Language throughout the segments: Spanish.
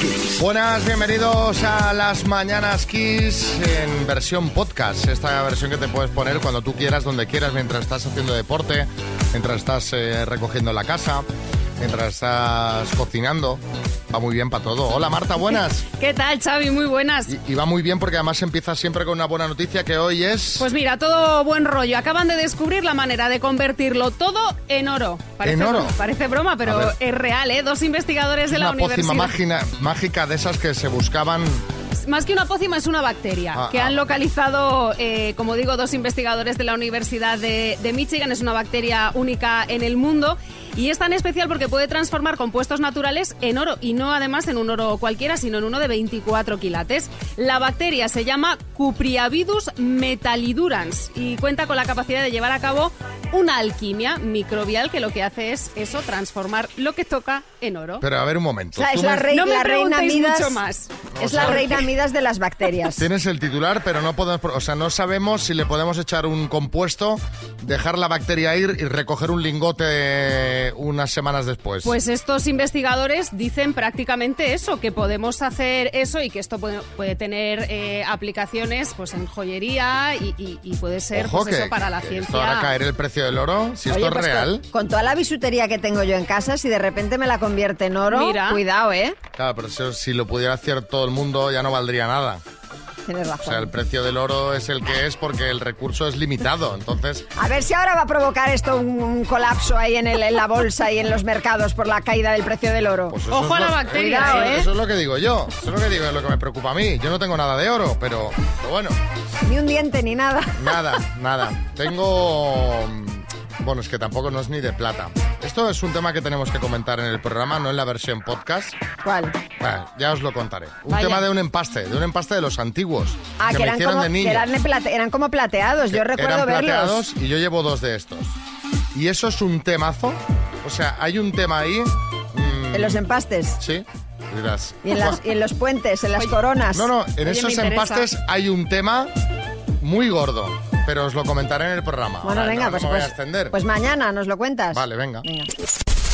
Kiss. Buenas, bienvenidos a las Mañanas Kiss en versión podcast. Esta versión que te puedes poner cuando tú quieras, donde quieras, mientras estás haciendo deporte, mientras estás eh, recogiendo la casa, mientras estás cocinando. Va muy bien para todo. Hola Marta, buenas. ¿Qué tal, Xavi? Muy buenas. Y, y va muy bien porque además empieza siempre con una buena noticia que hoy es... Pues mira, todo buen rollo. Acaban de descubrir la manera de convertirlo todo en oro. ¿En oro? parece broma, pero es real, ¿eh? Dos investigadores de la una pócima universidad. mágica de esas que se buscaban... Más que una pócima, es una bacteria Ah, que ah. han localizado, eh, como digo, dos investigadores de la Universidad de, de Michigan. Es una bacteria única en el mundo y es tan especial porque puede transformar compuestos naturales en oro y no además en un oro cualquiera, sino en uno de 24 quilates. La bacteria se llama Cupriavidus metallidurans y cuenta con la capacidad de llevar a cabo una alquimia microbial que lo que hace es eso, transformar lo que toca en oro. Pero a ver un momento. O sea, es la, No me la reina Midas. mucho más. Es la sea, reina Midas de las bacterias. Tienes el titular, pero no podemos, o sea, no sabemos si le podemos echar un compuesto, dejar la bacteria ir y recoger un lingote unas semanas después. Pues estos investigadores dicen prácticamente eso, que podemos hacer eso y que esto puede, puede tener eh, aplicaciones pues en joyería y, y- y puede ser Ojo pues, que, eso para la que ciencia. esto hará caer el precio del oro, si Oye, esto es pues, real. Con, con toda la bisutería que tengo yo en casa, si de repente me la convierte en oro, Mira. cuidado, ¿eh? Claro, pero eso, si lo pudiera hacer todo el mundo ya no valdría nada. Tienes O sea, el precio del oro es el que es porque el recurso es limitado. Entonces, A ver si ahora va a provocar esto un, un colapso ahí en, el- en la bolsa y en los mercados por la caída del precio del oro. pues Ojo a la lo- bacteria, eso, ¿eh? eso es lo que digo yo. Eso es lo que digo, es lo que me preocupa a mí. Yo no tengo nada de oro, pero, pero bueno. Ni un diente ni nada. Nada, nada. Tengo... Bueno, es que tampoco no es ni de plata. Esto es un tema que tenemos que comentar en el programa, no en la versión podcast. ¿Cuál? Bueno, ya os lo contaré. Un Vaya. tema de un empaste, de un empaste de los antiguos. Ah, que, me eran hicieron como, de que niño. eran, de plate- eran como plateados. Yo recuerdo Eran verlos. plateados y yo llevo dos de estos. Y eso es un temazo. O sea, hay un tema ahí... mm, En los empastes. Sí. Dirás, Y en, las- y en los puentes, en las coronas. No, no, en Oye, esos empastes hay un tema muy gordo, pero os lo comentaré en el programa. Bueno, Ahora venga, no, pues, no me voy a pues, extender. pues mañana nos lo cuentas. Vale, venga. Venga.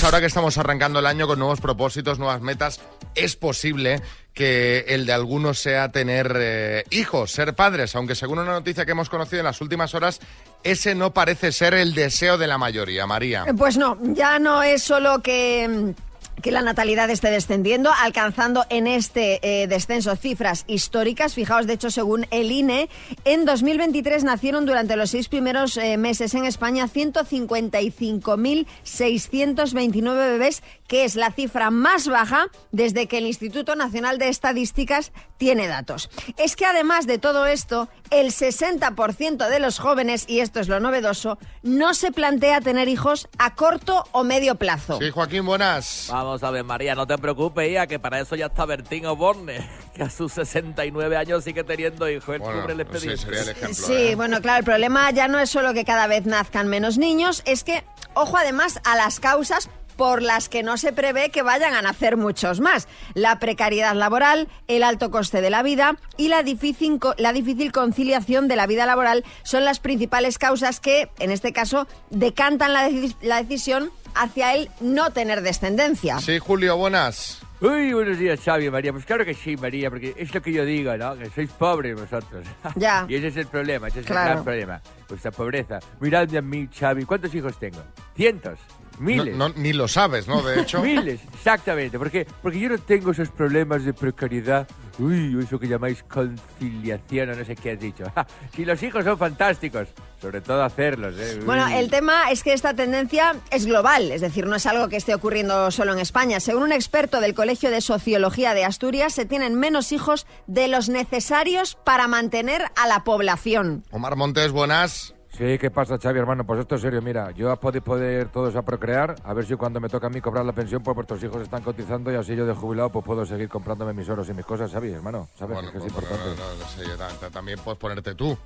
Ahora que estamos arrancando el año con nuevos propósitos, nuevas metas, es posible que el de algunos sea tener eh, hijos, ser padres, aunque según una noticia que hemos conocido en las últimas horas, ese no parece ser el deseo de la mayoría, María. Eh, Pues no, ya no es solo que, mm, que la natalidad esté descendiendo, alcanzando en este eh, descenso cifras históricas. Fijaos, de hecho, según el INE, en 2023 nacieron durante los seis primeros eh, meses en España 155.629 bebés, que es la cifra más baja desde que el Instituto Nacional de Estadísticas tiene datos. Es que además de todo esto, el 60% de los jóvenes, y esto es lo novedoso, no se plantea tener hijos a corto o medio plazo. Sí, Joaquín, buenas. Vamos a ver, María, no te preocupes, hija, que para eso ya está Bertín Osborne, que a sus 69 años sigue teniendo hijos. Bueno, cubre el sí, expediente. sería el ejemplo. Sí, ¿eh? bueno, claro, el problema ya no es solo que cada vez nazcan menos niños, es que, ojo además a las causas por las que no se prevé que vayan a nacer muchos más. La precariedad laboral, el alto coste de la vida y la difícil, co- la difícil conciliación de la vida laboral son las principales causas que, en este caso, decantan la, la decisión hacia el no tener descendencia. Sí, Julio, buenas. Uy, buenos días, Xavi, María. Pues claro que sí, María, porque es lo que yo digo, ¿no? Que sois pobres vosotros. Ya. y ese es el problema, ese es Claro. el gran problema. Vuestra pobreza. Miradme a mí, Xavi. ¿Cuántos hijos tengo? ¿Cientos? ¿Miles? no, ni lo sabes, ¿no? De hecho. Miles, exactamente. Porque, porque yo no tengo esos problemas de precariedad. Uy, eso que llamáis conciliación o no sé qué has dicho. si los hijos son fantásticos, sobre todo hacerlos. ¿eh? Bueno, el tema es que esta tendencia es global, es decir, no es algo que esté ocurriendo solo en España. Según un experto del Colegio de Sociología de Asturias, se tienen menos hijos de los necesarios para mantener a la población. Omar Montes, buenas. Sí, ¿qué pasa, Xavi, hermano? Pues esto es serio, mira, yo a poder, todos a procrear, a ver si cuando me toca a mí cobrar la pensión, pues vuestros hijos están cotizando y así yo de jubilado pues puedo seguir comprándome mis oros y mis cosas, Xavi, hermano, ¿sabes? Bueno, que es pues, importante. no, ta- también puedes ponerte tú.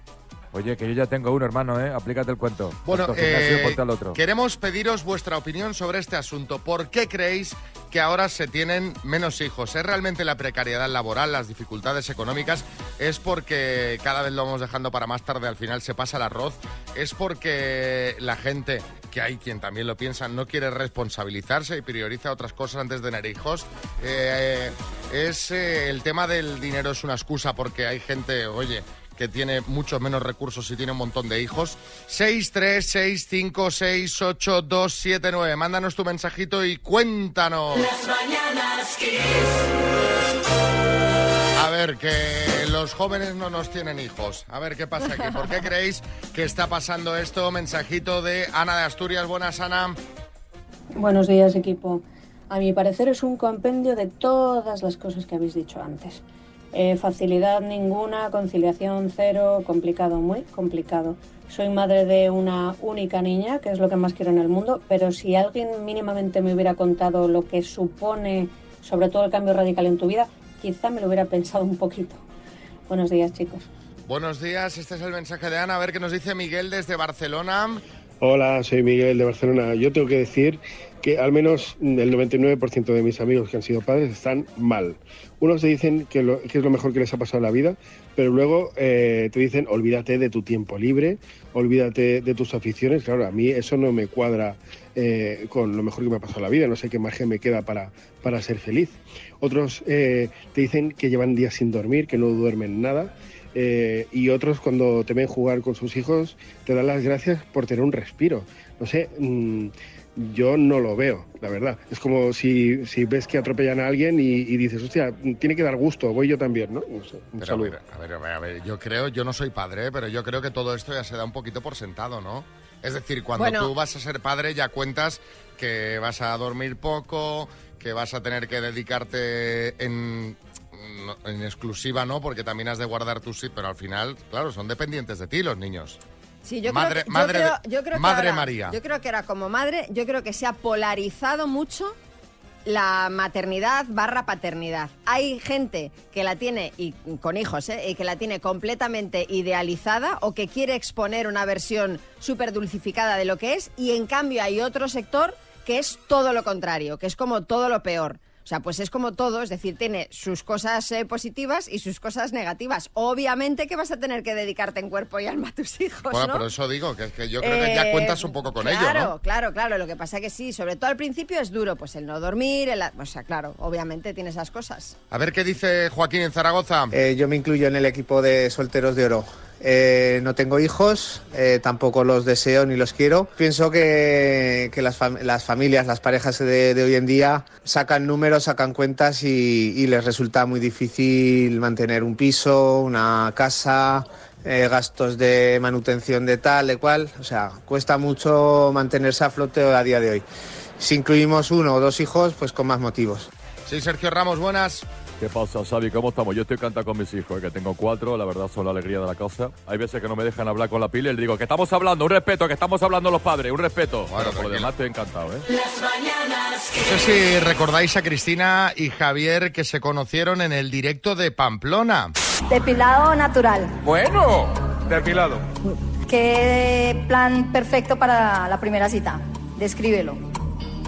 Oye, que yo ya tengo uno, hermano, ¿eh? Aplícate el cuento. Bueno, gimnasio, eh, ponte al otro. queremos pediros vuestra opinión sobre este asunto. ¿Por qué creéis que ahora se tienen menos hijos? ¿Es realmente la precariedad laboral, las dificultades económicas? ¿Es porque cada vez lo vamos dejando para más tarde, al final se pasa el arroz? ¿Es porque la gente, que hay quien también lo piensa, no quiere responsabilizarse y prioriza otras cosas antes de tener hijos? Eh, ¿Es eh, el tema del dinero es una excusa porque hay gente, oye, que tiene muchos menos recursos y tiene un montón de hijos. 6, 3, 6, 5, 6, 8, 2, 7, 9. Mándanos tu mensajito y cuéntanos. Las mañanas Kiss. A ver, que los jóvenes no nos tienen hijos. A ver qué pasa aquí. ¿Por qué creéis que está pasando esto? Mensajito de Ana de Asturias. Buenas, Ana. Buenos días, equipo. A mi parecer es un compendio de todas las cosas que habéis dicho antes. Eh, facilidad ninguna, conciliación cero, complicado, muy complicado. Soy madre de una única niña, que es lo que más quiero en el mundo, pero si alguien mínimamente me hubiera contado lo que supone, sobre todo el cambio radical en tu vida, quizá me lo hubiera pensado un poquito. Buenos días, chicos. Buenos días, este es el mensaje de Ana. A ver qué nos dice Miguel desde Barcelona. Hola, soy Miguel de Barcelona. Yo tengo que decir al menos el 99% de mis amigos que han sido padres están mal. Unos te dicen que, es lo mejor que les ha pasado en la vida, pero luego eh, te dicen olvídate de tu tiempo libre, olvídate de tus aficiones. Claro, a mí eso no me cuadra eh, con lo mejor que me ha pasado en la vida. No sé qué margen me queda para, para ser feliz. Otros eh, te dicen que llevan días sin dormir, que no duermen nada. Y otros cuando te ven jugar con sus hijos te dan las gracias por tener un respiro. No sé, mm, yo no lo veo, la verdad. Es como si, si ves que atropellan a alguien y, y dices, hostia, tiene que dar gusto, voy yo también, ¿no? No sé, un Pero, a saludo. ver, a ver, a ver, a ver, yo creo, yo no soy padre, pero yo creo que todo esto ya se da un poquito por sentado, ¿no? Es decir, cuando Bueno. tú vas a ser padre ya cuentas que vas a dormir poco, que vas a tener que dedicarte en, en exclusiva, ¿no? Porque también has de guardar tus sí, pero al final, claro, son dependientes de ti los niños. Sí, yo Madre- creo, que- yo creo- de- yo creo que madre ahora- María. Yo creo que era como madre, yo creo que se ha polarizado mucho la maternidad barra paternidad. Hay gente que la tiene, y con hijos, ¿eh? y que la tiene completamente idealizada o que quiere exponer una versión súper dulcificada de lo que es, y en cambio hay otro sector que es todo lo contrario, que es como todo lo peor. O sea, pues es como todo, es decir, tiene sus cosas eh, positivas y sus cosas negativas. Obviamente que vas a tener que dedicarte en cuerpo y alma a tus hijos, bueno, ¿no? pero eso digo, que, es que yo creo que ya Eh, cuentas un poco con claro, ello, ¿no? Claro, claro, claro. Lo que pasa que sí, sobre todo al principio es duro, pues el no dormir, el, o sea, claro, obviamente tiene esas cosas. A ver qué dice Joaquín en Zaragoza. Eh, yo me incluyo en el equipo de solteros de oro. Eh, no tengo hijos, eh, tampoco los deseo ni los quiero. Pienso que, las, fam- las familias, las parejas de, hoy en día sacan números, sacan cuentas y, y les resulta muy difícil mantener un piso, una casa, eh, gastos de manutención de tal, de cual. O sea, cuesta mucho mantenerse a flote a día de hoy. Si incluimos uno o dos hijos, pues con más motivos. Sí, Sergio Ramos, buenas. ¿Qué pasa, Xavi? ¿Cómo estamos? Yo estoy encantado con mis hijos, eh, que tengo cuatro, la verdad son la alegría de la casa. Hay veces que no me dejan hablar con la pila y le digo que estamos hablando, un respeto, que estamos hablando los padres, un respeto. Bueno, por lo demás estoy encantado, ¿eh? Las mañanas No sé si recordáis a Cristina y Javier que se conocieron en el directo de Pamplona. Depilado natural. Bueno, depilado. ¿Qué plan perfecto para la primera cita? Descríbelo.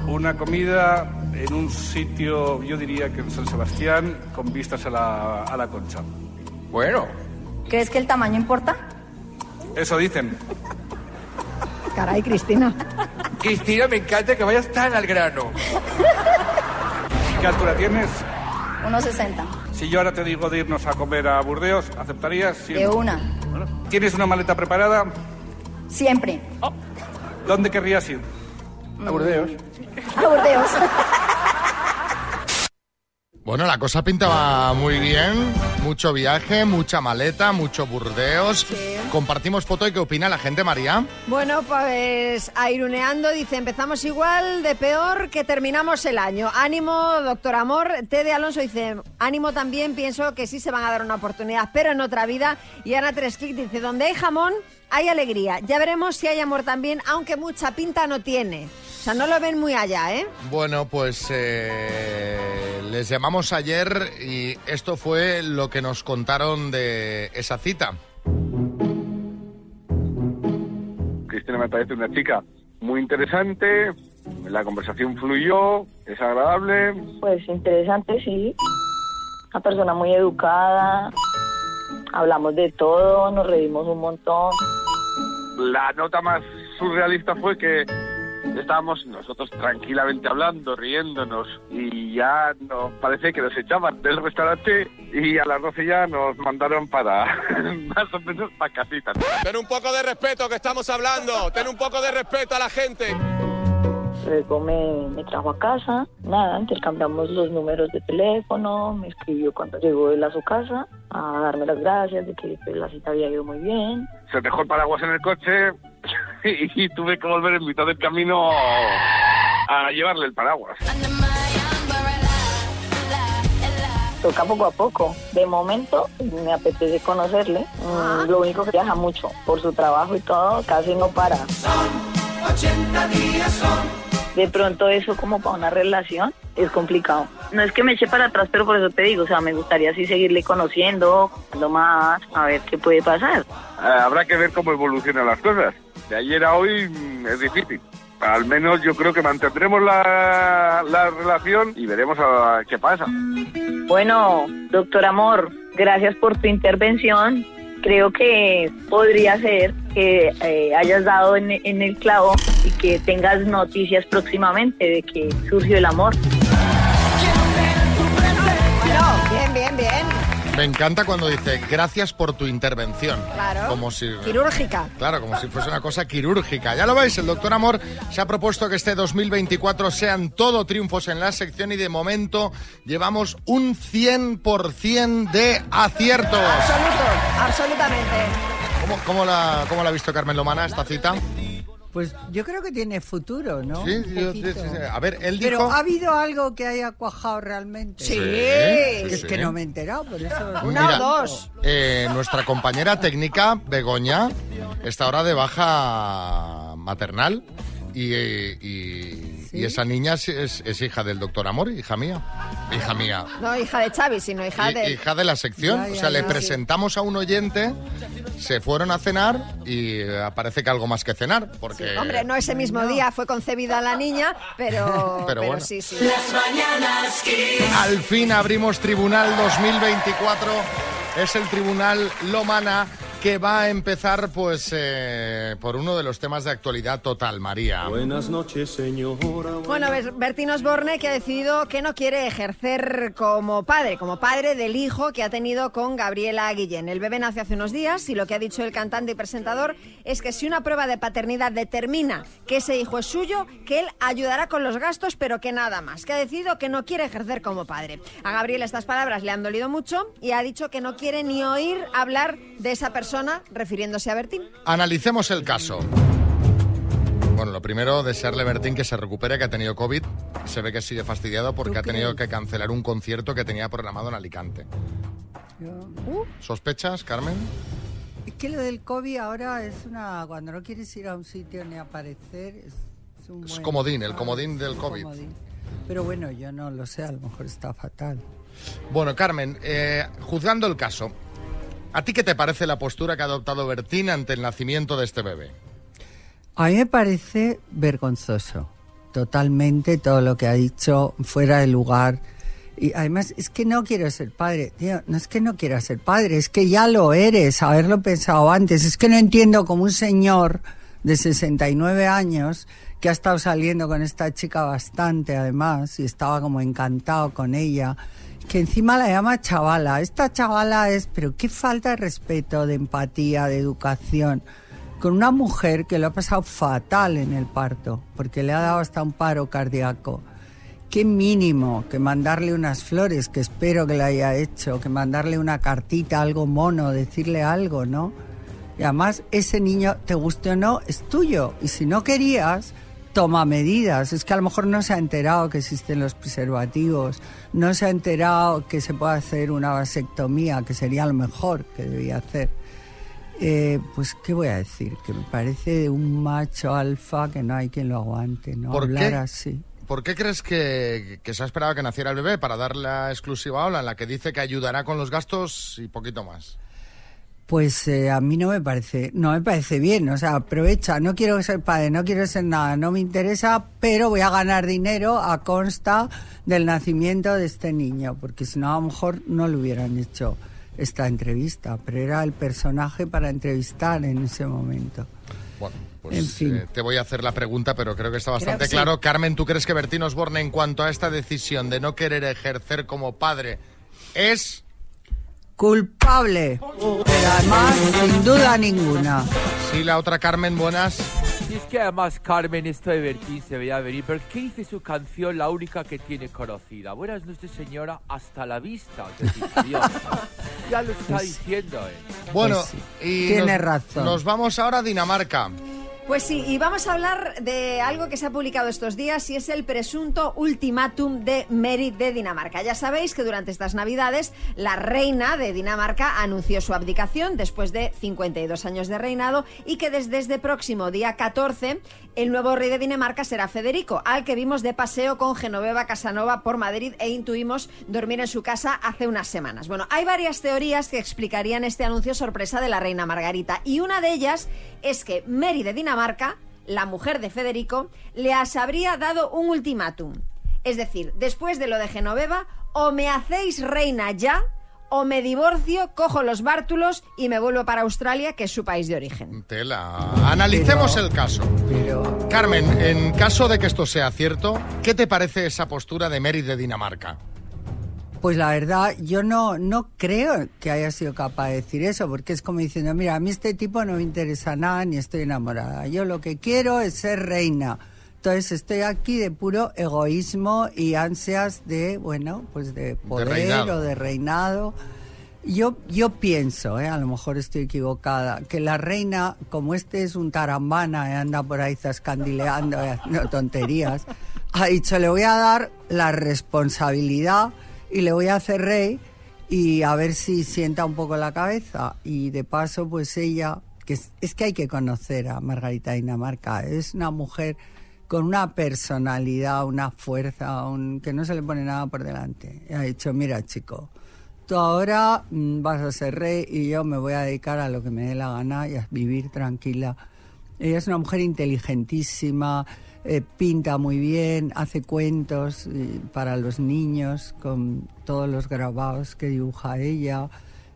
Una comida en un sitio, yo diría que en San Sebastián, con vistas a la, a la concha. Bueno. ¿Crees que el tamaño importa? Eso dicen. Caray, Cristina. Cristina, me encanta que vayas tan al grano. ¿Qué altura tienes? 1,60. Si yo ahora te digo de irnos a comer a Burdeos, ¿aceptarías? Sí. De una. ¿Tienes una maleta preparada? Siempre. ¿Dónde querrías ir? A Burdeos. A Burdeos. Bueno, la cosa pintaba muy bien. Mucho viaje, mucha maleta, mucho burdeos. Compartimos foto y qué opina la gente, María. Bueno, pues airuneando, dice, empezamos igual de peor que terminamos el año. Ánimo, doctor Amor. Tede Alonso dice, ánimo también, pienso que sí se van a dar una oportunidad, pero en otra vida. Y Ana Tresclick dice, donde hay jamón, hay alegría. Ya veremos si hay amor también, aunque mucha pinta no tiene. O sea, no lo ven muy allá, ¿eh? Bueno, pues eh, les llamamos ayer y esto fue lo que nos contaron de esa cita. me parece una chica muy interesante, la conversación fluyó, es agradable. Pues interesante, sí. Una persona muy educada. Hablamos de todo, nos reímos un montón. La nota más surrealista fue que estábamos nosotros tranquilamente hablando, riéndonos y ya nos parece que nos echaban del restaurante y a las 12 ya nos mandaron para más o menos para casita. Ten un poco de respeto que estamos hablando. Ten un poco de respeto a la gente. Luego me, me trajo a casa, nada, intercambiamos los números de teléfono, me escribió cuando llegó él a su casa a darme las gracias de que pues, la cita había ido muy bien. Se dejó el paraguas en el coche y, tuve que volver en mitad del camino a llevarle el paraguas. Toca poco a poco. De momento me apetece conocerle. Mm, Lo único que viaja mucho por su trabajo y todo, casi no para. 80 días son. De pronto eso como para una relación es complicado. No es que me eche para atrás, pero por eso te digo, o sea, me gustaría así seguirle conociendo, conociendo más, a ver qué puede pasar. Eh, habrá que ver cómo evolucionan las cosas. De ayer a hoy mm, es difícil. Al menos yo creo que mantendremos la, la relación y veremos a, qué pasa. Bueno, doctor Amor, gracias por tu intervención. Creo que podría ser que eh, hayas dado en, en el clavo y que tengas noticias próximamente de que surgió el amor. Me encanta cuando dice gracias por tu intervención. Claro. Como si. Quirúrgica. Claro, como si fuese una cosa quirúrgica. Ya lo veis, el doctor Amor se ha propuesto que este 2024 sean todo triunfos en la sección y de momento llevamos un 100% de aciertos. Absoluto, absolutamente. ¿Cómo, cómo la, ¿Cómo la ha visto Carmen Lomana esta cita? Pues yo creo que tiene futuro, ¿no? Sí, yo- sí, sí. A ver, él Pero dijo- ¿ha habido algo que haya cuajado realmente? Sí, Es que no me he enterado, por eso... Mira, eh, nuestra compañera técnica, Begoña, está ahora de baja maternal y, eh, y- y esa niña es, es- es hija del doctor Amor, hija mía. Hija mía. No hija de Xavi, sino hija Hi- de... Hija de la sección. Ya, ya, o sea, le ya. presentamos a un oyente, se fueron a cenar y eh, parece que algo más que cenar. Porque, Hombre, no ese mismo día fue concebida la niña, pero, Pero bueno. sí, sí. Las mañanas Kiss. Al fin abrimos Tribunal 2024. Es el Tribunal Lomana que va a empezar pues eh, por uno de los temas de actualidad total, María. Buenas noches, señora. Bueno, Ber- Bertín Osborne que ha decidido que no quiere ejercer como padre, como padre del hijo que ha tenido con Gabriela Guillén. El bebé nació hace unos días y lo que ha dicho el cantante y presentador es que si una prueba de paternidad determina que ese hijo es suyo, que él ayudará con los gastos, pero que nada más. Que ha decidido que no quiere ejercer como padre. A Gabriela estas palabras le han dolido mucho y ha dicho que no quiere ni oír hablar de esa persona refiriéndose a Bertín. Analicemos el caso. Bueno, lo primero, desearle a Bertín que se recupere, que ha tenido COVID. Se ve que sigue fastidiado porque ha tenido que cancelar un concierto que tenía programado en Alicante. ¿Sospechas, Carmen? Es que lo del COVID ahora es una... Cuando no quieres ir a un sitio ni aparecer, es, es un Es buen- comodín, el comodín del COVID. comodín. Pero bueno, yo no lo sé, a lo mejor está fatal. Bueno, Carmen, eh, juzgando el caso, ¿a ti qué te parece la postura que ha adoptado Bertín ante el nacimiento de este bebé? A mí me parece vergonzoso, totalmente todo lo que ha dicho fuera de lugar. Y además es que no quiero ser padre, tío, no es que no quiera ser padre, es que ya lo eres, haberlo pensado antes. Es que no entiendo cómo un señor de 69 años que ha estado saliendo con esta chica bastante además y estaba como encantado con ella, que encima la llama chavala. Esta chavala es, pero qué falta de respeto, de empatía, de educación con una mujer que lo ha pasado fatal en el parto, porque le ha dado hasta un paro cardíaco. Qué mínimo que mandarle unas flores, que espero que le haya hecho, que mandarle una cartita, algo mono, decirle algo, ¿no? Y además ese niño, te guste o no, es tuyo. Y si no querías, toma medidas. Es que a lo mejor no se ha enterado que existen los preservativos, no se ha enterado que se puede hacer una vasectomía, que sería lo mejor que debía hacer. Eh, pues, ¿qué voy a decir? Que me parece un macho alfa que no hay quien lo aguante, ¿no? ¿Por Hablar qué? así. ¿Por qué crees que, que se ha esperado que naciera el bebé para dar la exclusiva ola en la que dice que ayudará con los gastos y poquito más? Pues eh, a mí no me parece, no me parece bien, o sea, aprovecha, no quiero ser padre, no quiero ser nada, no me interesa, pero voy a ganar dinero a consta del nacimiento de este niño, porque si no a lo mejor no le hubieran hecho esta entrevista, pero era el personaje para entrevistar en ese momento. Bueno, pues En fin. eh, te voy a hacer la pregunta, pero creo que está bastante que sí. claro. Carmen, ¿tú crees que Bertín Osborne, en cuanto a esta decisión de no querer ejercer como padre, es Culpable, pero además sin duda ninguna. Sí, la otra Carmen, buenas. Y es que además Carmen, esto de Bertín se veía venir. ¿Pero qué dice su canción, la única que tiene conocida? Buenas noches, señora, hasta la vista. Ya lo está Pues- diciendo, ¿eh? Bueno, Pues y Tiene nos, razón. Nos vamos ahora a Dinamarca. Pues sí, y vamos a hablar de algo que se ha publicado estos días y es el presunto ultimátum de Mary de Dinamarca. Ya sabéis que durante estas Navidades la reina de Dinamarca anunció su abdicación después de 52 años de reinado y que desde este próximo día 14 el nuevo rey de Dinamarca será Federico, al que vimos de paseo con Genoveva Casanova por Madrid e intuimos dormir en su casa hace unas semanas. Bueno, hay varias teorías que explicarían este anuncio sorpresa de la reina Margarita y una de ellas es que Mary de Dinamarca, la mujer de Federico, les habría dado un ultimátum. Es decir, después de lo de Genoveva, o me hacéis reina ya, o me divorcio, cojo los bártulos y me vuelvo para Australia, que es su país de origen. Tela. Analicemos el caso. Carmen, en caso de que esto sea cierto, ¿qué te parece esa postura de Mary de Dinamarca? Pues la verdad, yo no, no creo que haya sido capaz de decir eso, porque es como diciendo, mira, a mí este tipo no me interesa nada ni estoy enamorada. Yo lo que quiero es ser reina. Entonces estoy aquí de puro egoísmo y ansias de, bueno, pues de poder reinado. o de reinado. Yo, yo pienso, ¿eh? a lo mejor estoy equivocada, que la reina, como este es un tarambana y anda por ahí zascandileando y haciendo tonterías, ha dicho, le voy a dar la responsabilidad y le voy a hacer rey y a ver si sienta un poco la cabeza. Y de paso, pues ella, que es, que hay que conocer a Margarita Dinamarca, es una mujer con una personalidad, una fuerza, un- que no se le pone nada por delante. Ha dicho, mira chico, tú ahora mm, vas a ser rey y yo me voy a dedicar a lo que me dé la gana y a vivir tranquila. Ella es una mujer inteligentísima, eh, pinta muy bien, hace cuentos eh, para los niños con todos los grabados que dibuja ella.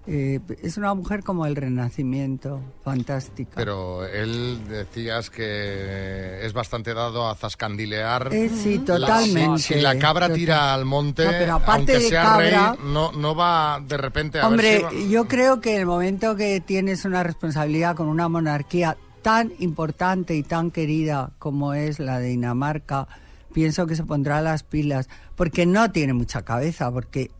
Eh, es una mujer como el Renacimiento, fantástica. Pero él decías que es bastante dado a zascandilear. Eh, sí, La- totalmente. si, si la cabra Total. tira al monte, No, pero aparte aunque sea cabra- rey, no, no va de repente a Hombre, ver si va- yo creo que en el momento que tienes una responsabilidad con una monarquía tan importante y tan querida como es la de Dinamarca, pienso que se pondrá las pilas, porque no tiene mucha cabeza, porque,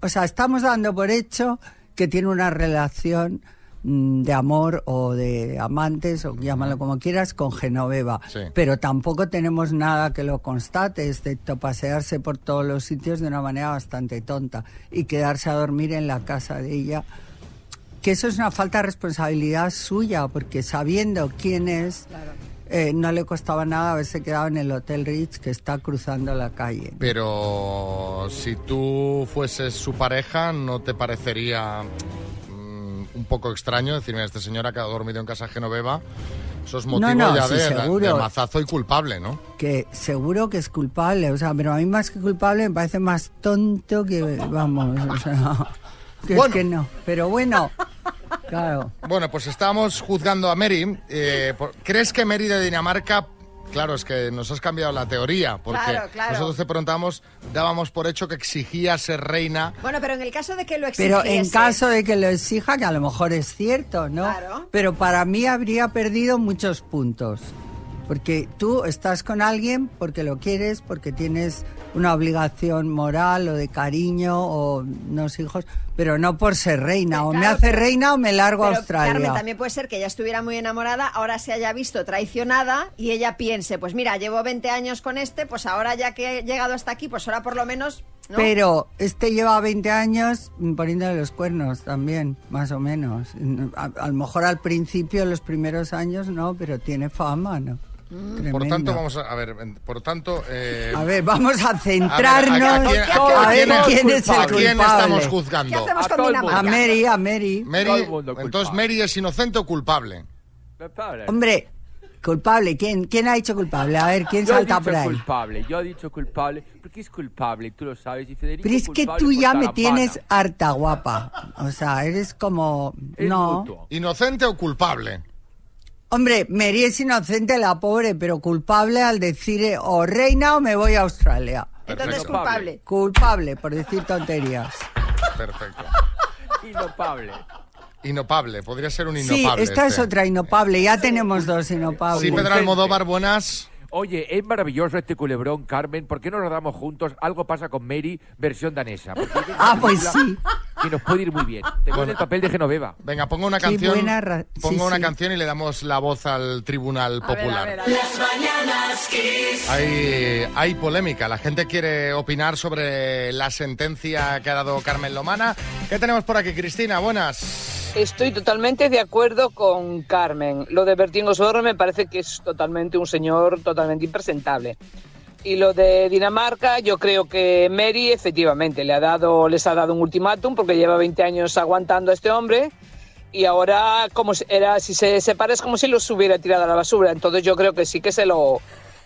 o sea, estamos dando por hecho que tiene una relación mm, de amor o de amantes, o llámalo como quieras, con Genoveva. Sí. Pero tampoco tenemos nada que lo constate, excepto pasearse por todos los sitios de una manera bastante tonta y quedarse a dormir en la casa de ella. Que eso es una falta de responsabilidad suya, porque sabiendo quién es, eh, no le costaba nada haberse quedado en el Hotel Ritz que está cruzando la calle. Pero si tú fueses su pareja, ¿no te parecería mm, un poco extraño decir, mira, este señor ha quedado dormido en casa Genoveva? Eso es motivo no, ya sí, de, seguro. de mazazo y culpable, ¿no? que seguro que es culpable, o sea, pero a mí más que culpable me parece más tonto que, vamos, o sea, que Bueno. es que no. Pero bueno, claro. Bueno, pues estábamos juzgando a Mary. eh, por- ¿Crees que Mary de Dinamarca... Claro, es que nos has cambiado la teoría, porque Claro, claro. nosotros te preguntamos, dábamos por hecho que exigía ser reina. Bueno, pero en el caso de que lo exigiese... Pero en caso de que lo exija, que a lo mejor es cierto, ¿no? Claro. Pero para mí habría perdido muchos puntos. Porque tú estás con alguien porque lo quieres, porque tienes una obligación moral o de cariño o unos hijos, pero no por ser reina. O me hace reina o me largo a Australia. Carmen, también puede ser que ella estuviera muy enamorada, ahora se haya visto traicionada y ella piense, pues mira, llevo 20 años con este, pues ahora ya que he llegado hasta aquí, pues ahora por lo menos... ¿no? Pero este lleva 20 años mm, poniéndole los cuernos también, más o menos. A, a lo mejor al principio, los primeros años, no, pero tiene fama, ¿no? Por Tremendo. tanto, vamos a, a ver, por tanto... eh, A ver, vamos a a ver, centrarnos ¿a- quién- ver quién- quién es el ¿A quién culpable. estamos juzgando? ¿Qué hacemos A con. A? Mary, a Mary. Mary, entonces culpable. Mary es inocente o culpable. Culpable. Hombre, culpable. ¿Quién, ¿Quién ha dicho culpable? A ver, ¿quién Yo he salta dicho por ahí? culpable, yo he dicho culpable, porque es culpable, tú lo sabes, y Federico Pero es que tú ya me tienes harta guapa. O sea, eres como... Es No. mutuo. ¿Inocente o culpable? Hombre, Mary es inocente la pobre, pero culpable al decir eh, o reina o me voy a Australia. Entonces culpable. Culpable por decir tonterías. Perfecto. Inopable. Inopable, podría ser un Sí, inopable. esta es este. otra inopable. Ya tenemos dos inopables. Sí, Pedro Almodóvar, buenas. Oye, es maravilloso este culebrón, Carmen. ¿Por qué no nos damos juntos? Algo pasa con Mary, versión danesa. Es Ah, pues sí. Que nos puede ir muy bien. Tengo en el papel de Genoveva. Venga, ponga una Qué canción. buena ra- sí, ponga una sí. canción y le damos la voz al Tribunal A ver, Popular. a ver, a ver. Las mañanas Kiss. Hay, hay polémica. La gente quiere opinar sobre la sentencia que ha dado Carmen Lomana. ¿Qué tenemos por aquí, Cristina? Buenas. Estoy totalmente de acuerdo con Carmen. Lo de Bertín Osborne me parece que es totalmente un señor totalmente impresentable. Y lo de Dinamarca, yo creo que Mary efectivamente le ha dado, les ha dado un ultimátum porque lleva 20 años aguantando a este hombre y ahora como si- era si se separa es como si los hubiera tirado a la basura. Entonces yo creo que sí que se lo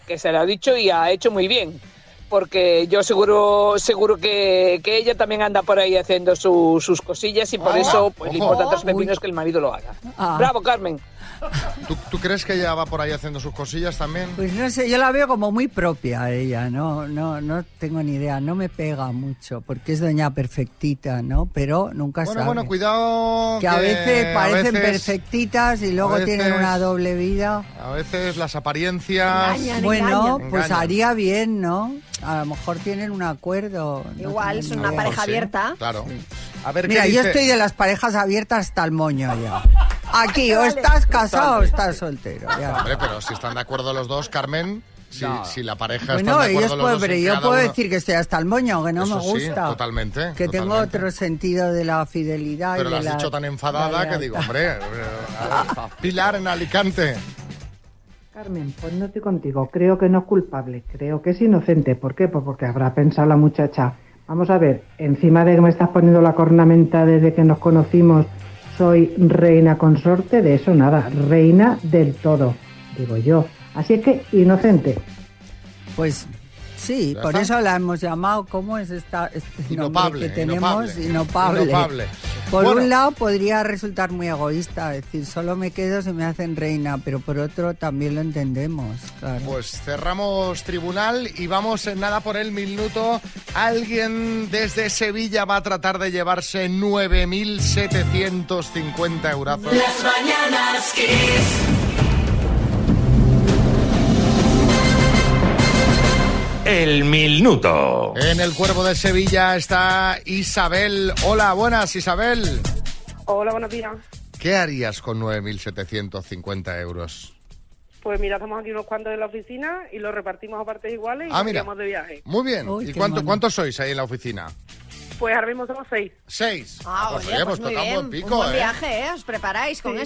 que se lo ha dicho y ha hecho muy bien. Porque yo seguro seguro que, que ella también anda por ahí haciendo su- sus cosillas y por Ah, eso pues, le ojo. importa tres pepinos que el marido lo haga. Ah. Bravo, Carmen. ¿Tú, tú crees que ella va por ahí haciendo sus cosillas también? Pues no sé, yo la veo como muy propia ella, no, no, no tengo ni idea, no me pega mucho, porque es doña perfectita, ¿no? Pero nunca Bueno, sabe. bueno, cuidado. que a veces a parecen veces- perfectitas y luego a tienen veces- una doble vida. A veces las apariencias. Engañan. Bueno, engañan. pues haría bien, ¿no? A lo mejor tienen un acuerdo. no Igual, tengo son una pareja sí, abierta. Claro. A ver Mira, qué yo dice- estoy de las parejas abiertas hasta el moño ya. Aquí, o estás casado o estás soltero. ya. Hombre, pero si están de acuerdo los dos, Carmen, si, No. si la pareja Bueno, está de ellos acuerdo los pueden, dos pero en yo cada puedo uno- decir que estoy hasta el moño, que no Eso me sí, gusta. totalmente, Que tengo totalmente. otro sentido de la fidelidad. Pero y lo de has la- dicho tan enfadada que digo, hombre, eh, Pilar en Alicante. Carmen, pues no estoy contigo. Creo que no es culpable. Creo que es inocente. ¿Por qué? Pues porque habrá pensado la muchacha. Vamos a ver, encima de que me estás poniendo la cornamenta desde que nos conocimos, soy reina consorte, de eso nada. Reina del todo, digo yo. Así es que inocente. Pues sí, ¿Ya por está? eso la hemos llamado. ¿Cómo es esta, este nombre Inopable, que tenemos? inopable. Inopable. Inopable. Por Bueno. un lado podría resultar muy egoísta, decir, solo me quedo si me hacen reina, pero por otro también lo entendemos, claro. Pues cerramos tribunal y vamos en nada por el minuto. Alguien desde Sevilla va a tratar de llevarse 9.750 euros. Las mañanas Kiss. El minuto. En el cuervo de Sevilla está Isabel. Hola, buenas Isabel. Hola, buenos días. ¿Qué harías con 9.750 euros? Pues mira, estamos aquí unos cuantos en la oficina y los repartimos a partes iguales y Ah, mira. de viaje. Muy bien. Uy, ¿Y cuánto, cuántos sois ahí en la oficina? Pues ahora mismo somos seis. Seis. Ah, Pues, oye, oye, pues pues muy toca un bien. buen pico, buen ¿eh? viaje, ¿eh? ¿Os preparáis con Sí, sí.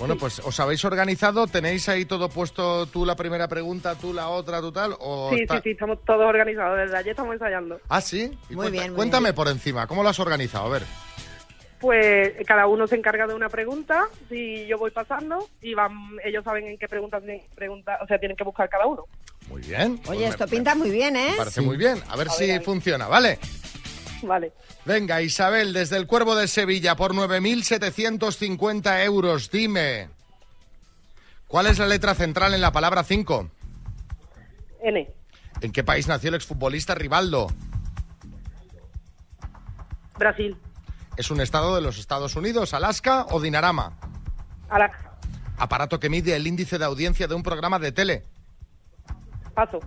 Bueno, pues os habéis organizado, tenéis ahí todo puesto, tú la primera pregunta, tú la otra, tú tal, o Sí, está- sí, sí, estamos todos organizados. Desde ayer estamos ensayando. Ah, sí. Y Muy cuenta- bien, muy Cuéntame bien. por encima, ¿cómo lo has organizado? A ver. Pues cada uno se encarga de una pregunta y yo voy pasando y van, ellos saben en qué preguntas tienen que preguntar, o sea, tienen que buscar cada uno. Muy bien. Pues Oye, esto pinta muy bien, ¿eh? Me parece muy bien. A ver si funciona, ¿vale? Vale. Venga, Isabel, desde el Cuervo de Sevilla, por 9.750 euros, dime. ¿Cuál es la letra central en la palabra 5? N. ¿En qué país nació el exfutbolista Rivaldo? Brasil. ¿Es un estado de los Estados Unidos, Alaska o Dinarama? Alaska. Aparato que mide el índice de audiencia de un programa de tele. Paso.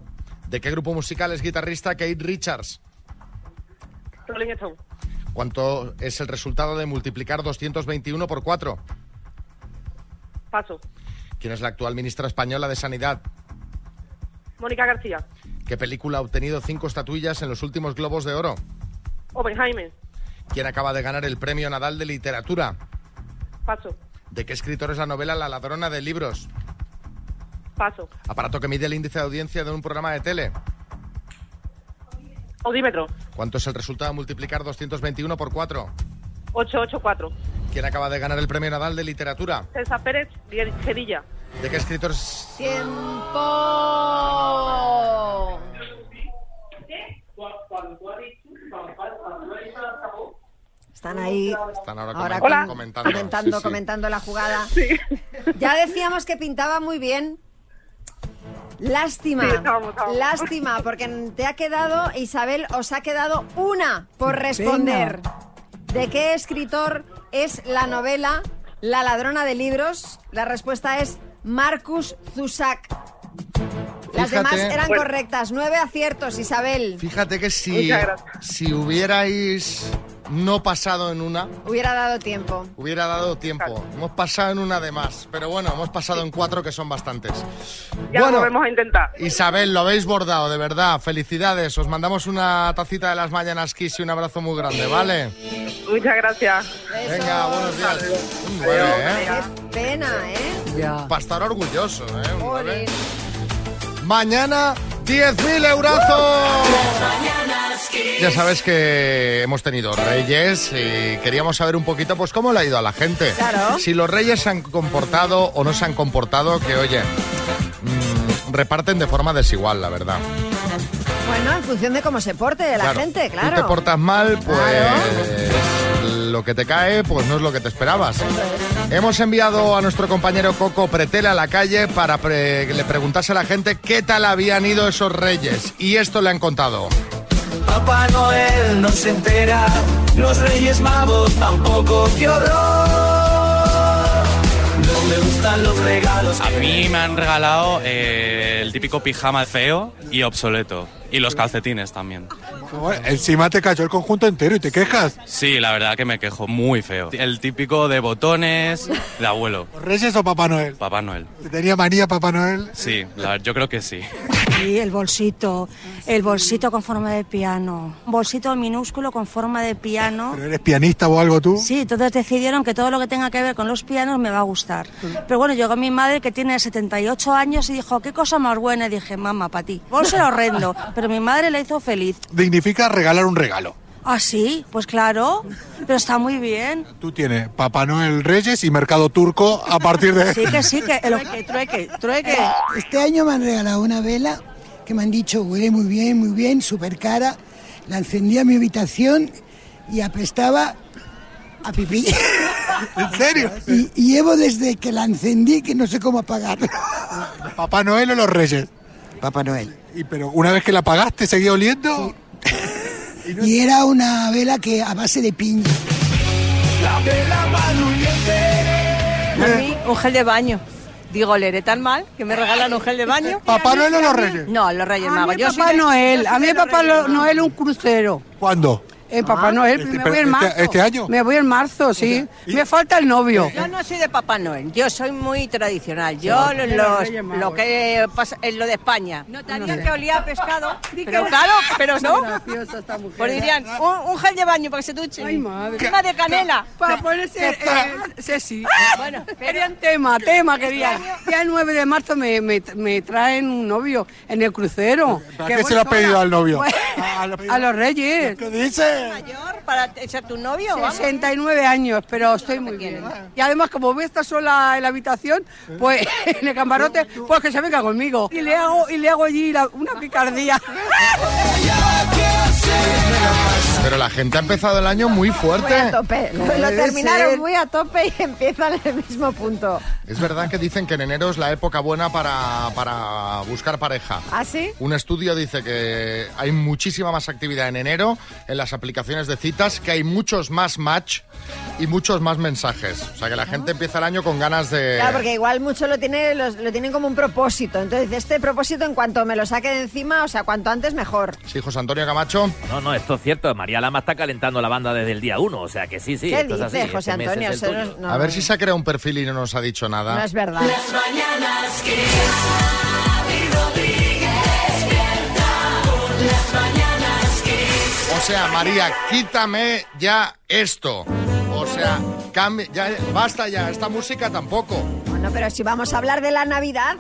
¿De qué grupo musical es guitarrista Kate Richards? Rolling Stone. ¿Cuánto es el resultado de multiplicar 221 por 4? Paso. ¿Quién es la actual ministra española de Sanidad? Mónica García. ¿Qué película ha obtenido cinco estatuillas en los últimos Globos de Oro? Oppenheimer. ¿Quién acaba de ganar el Premio Nadal de Literatura? Paso. ¿De qué escritor es la novela La ladrona de libros? Paso. Aparato que mide el índice de audiencia de un programa de tele. Audímetro. ¿Cuánto es el resultado de multiplicar 221 por 4? 884. ¿Quién acaba de ganar el premio Nadal de literatura? César Pérez, Gedilla. ¿De qué escritor es? ¡Tiempo! Están ahí Están ahora, ahora comen- com- comentando. comentando, Sí, sí. comentando la jugada. Ya decíamos que pintaba muy bien. Lástima, Sí, lástima, porque te ha quedado, Isabel, os ha quedado una por responder. ¿De qué escritor es la novela La ladrona de libros? La respuesta es Marcus Zusak. Las Fíjate- demás eran correctas. Nueve aciertos, Isabel. Fíjate que si, Muchas gracias. si hubierais no pasado en una, Hubiera dado tiempo. hubiera dado tiempo. Hemos pasado en una de más, pero bueno, hemos pasado en cuatro que son bastantes. Ya bueno, lo volvemos a intentar. Isabel, lo habéis bordado, de verdad. Felicidades. Os mandamos una tacita de las mañanas Kiss y un abrazo muy grande, ¿vale? Muchas gracias. Venga, buenos días. Un nueve, ¿eh? Qué pena, ¿eh? Pastor orgulloso, ¿eh? Un nueve. Mañana, 10.000 eurazos. Ya sabes que hemos tenido reyes y queríamos saber un poquito pues cómo le ha ido a la gente. Claro. Si los reyes se han comportado o no se han comportado, que oye, mm, reparten de forma desigual, la verdad. Bueno, en función de cómo se porte la Claro, gente, claro. te portas mal, pues lo que te cae, pues no es lo que te esperabas. Hemos enviado a nuestro compañero Coco Pretela a la calle para pre- que le preguntase a la gente qué tal habían ido esos reyes. Y esto le han contado. Papá Noel no se entera, los Reyes Magos tampoco, qué horror. Gustan los regalos. A mí me han regalado eh, el típico pijama feo y obsoleto. Y los calcetines también. Encima te cayó el conjunto entero y te quejas. Sí, la verdad que me quejo muy feo. El típico de botones de abuelo. ¿Reyes o Papá Noel? Papá Noel. ¿Te ¿Tenía manía Papá Noel? Sí, la- yo creo que sí. Sí, el bolsito, el bolsito con forma de piano, un bolsito minúsculo con forma de piano. ¿Pero eres pianista o algo tú? Sí, entonces decidieron que todo lo que tenga que ver con los pianos me va a gustar. Pero bueno, llegó mi madre que tiene 78 años y dijo, qué cosa más buena. Y dije, mamá, para ti. Bolso era horrendo, pero mi madre la hizo feliz. Dignifica regalar un regalo. Ah, sí, pues claro, pero está muy bien. Tú tienes Papá Noel Reyes y Mercado Turco a partir de... Sí, que sí, que trueque, trueque, trueque. Este año me han regalado una vela que me han dicho huele muy bien, muy bien, súper cara. La encendí a mi habitación y apestaba a pipí. ¿En serio? Y, y llevo desde que la encendí que no sé cómo apagarla. ¿Papá Noel o los Reyes? Papá Noel. Y pero una vez que la apagaste, ¿seguía oliendo? Y era una vela que a base de piña. A mí, un gel de baño. Digo, ¿le haré tan mal que me regalan un gel de baño? ¿Papá Noel o los Reyes? No, los Reyes A Magos. mí Yo soy Papá Noel, a mí Papá Noel un crucero. ¿Cuándo? En Papá Noel, Este- me pero voy en este- marzo. este año? Me voy en marzo, sí. Me falta el novio. Yo no soy de Papá Noel, yo soy muy tradicional. Yo Sí, los lo que pasa es lo de España. No sé. que olía a pescado. Pero claro, pero no. Esta mujer. Pues dirían, un, un gel de baño para que se duche. Ay, madre. Encima de canela. Para ponerse... Eh, Ceci. Bueno, querían tema, tema querían. Ya el 9 de marzo me, me, me traen un novio en el crucero. ¿Para Que qué se lo ha pedido al novio? Pues, a los reyes. ¿Qué dice? Mayor para ser tu novio? vamos. 69 años, pero estoy muy bien. Y además, como voy a estar sola en la habitación, pues en el camarote, pues que se venga conmigo. Y le hago, y le hago allí la- una picardía. Pero la gente ha empezado el año muy fuerte. Muy a tope. Lo, terminaron ser. muy a tope y empiezan en el mismo punto. Es verdad que dicen que en enero es la época buena para, para buscar pareja. ¿Ah, sí? Un estudio dice que hay muchísima más actividad en enero en las aplicaciones de citas, que hay muchos más match y muchos más mensajes. O sea que la gente empieza el año con ganas de... Claro, porque igual mucho lo, tiene, los- lo tienen como un propósito. Entonces, este propósito, en cuanto me lo saque de encima, o sea, cuanto antes mejor. Sí, José Antonio Camacho. No, no, esto es cierto. María Lama está calentando la banda desde el día uno. O sea que sí, sí. ¿Qué esto es así. dice, José Este Antonio? es no- no- A ver si se ha creado un perfil y no nos ha dicho nada. No es verdad. Las mañanas Kiss. Sea, María, quítame ya esto. O sea, cambie, ya, basta ya, esta música tampoco. Bueno, pero si vamos a hablar de la Navidad,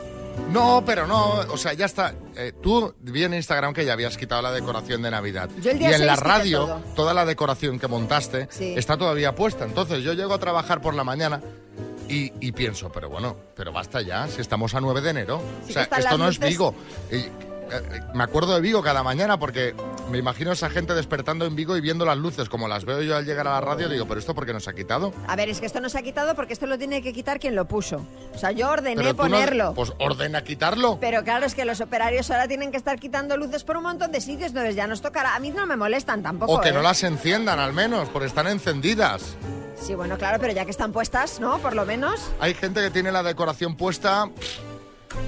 No, pero no, o sea, ya está. Eh, tú vi en Instagram que ya habías quitado la decoración de Navidad. Yo el día y en la 6 quité radio, todo. toda la decoración que montaste Sí. está todavía puesta. Entonces yo llego a trabajar por la mañana y, y pienso, pero bueno, pero basta ya, si estamos a 9 de enero. Sí o sea, esto no es. Vigo. Y, me acuerdo de Vigo cada mañana porque me imagino a esa gente despertando en Vigo y viendo las luces como las veo yo al llegar a la radio. Digo, pero esto porque nos ha quitado. A ver, es que esto no se ha quitado porque esto lo tiene que quitar quien lo puso. O sea, yo ordené no- ponerlo. pues ordena quitarlo. Pero claro, es que los operarios ahora tienen que estar quitando luces por un montón de sitios, entonces ya nos tocará. A mí no me molestan tampoco. O que no ¿eh? las enciendan al menos, porque están encendidas. Sí, bueno, claro, pero ya que están puestas, ¿no? Por lo menos. Hay gente que tiene la decoración puesta.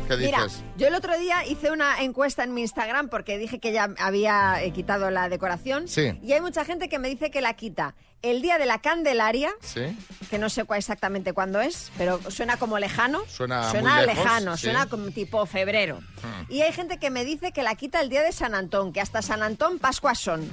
¿Qué dices? Mira, yo el otro día hice una encuesta en mi Instagram porque dije que ya había eh, quitado la decoración. Sí. Y hay mucha gente que me dice que la quita el día de la Candelaria, Sí. que no sé cuál exactamente cuándo es, pero suena como lejano. Suena Suena muy lejos, lejano, sí. suena como tipo febrero. Hmm. Y hay gente que me dice que la quita el día de San Antón, que hasta San Antón Pascua son.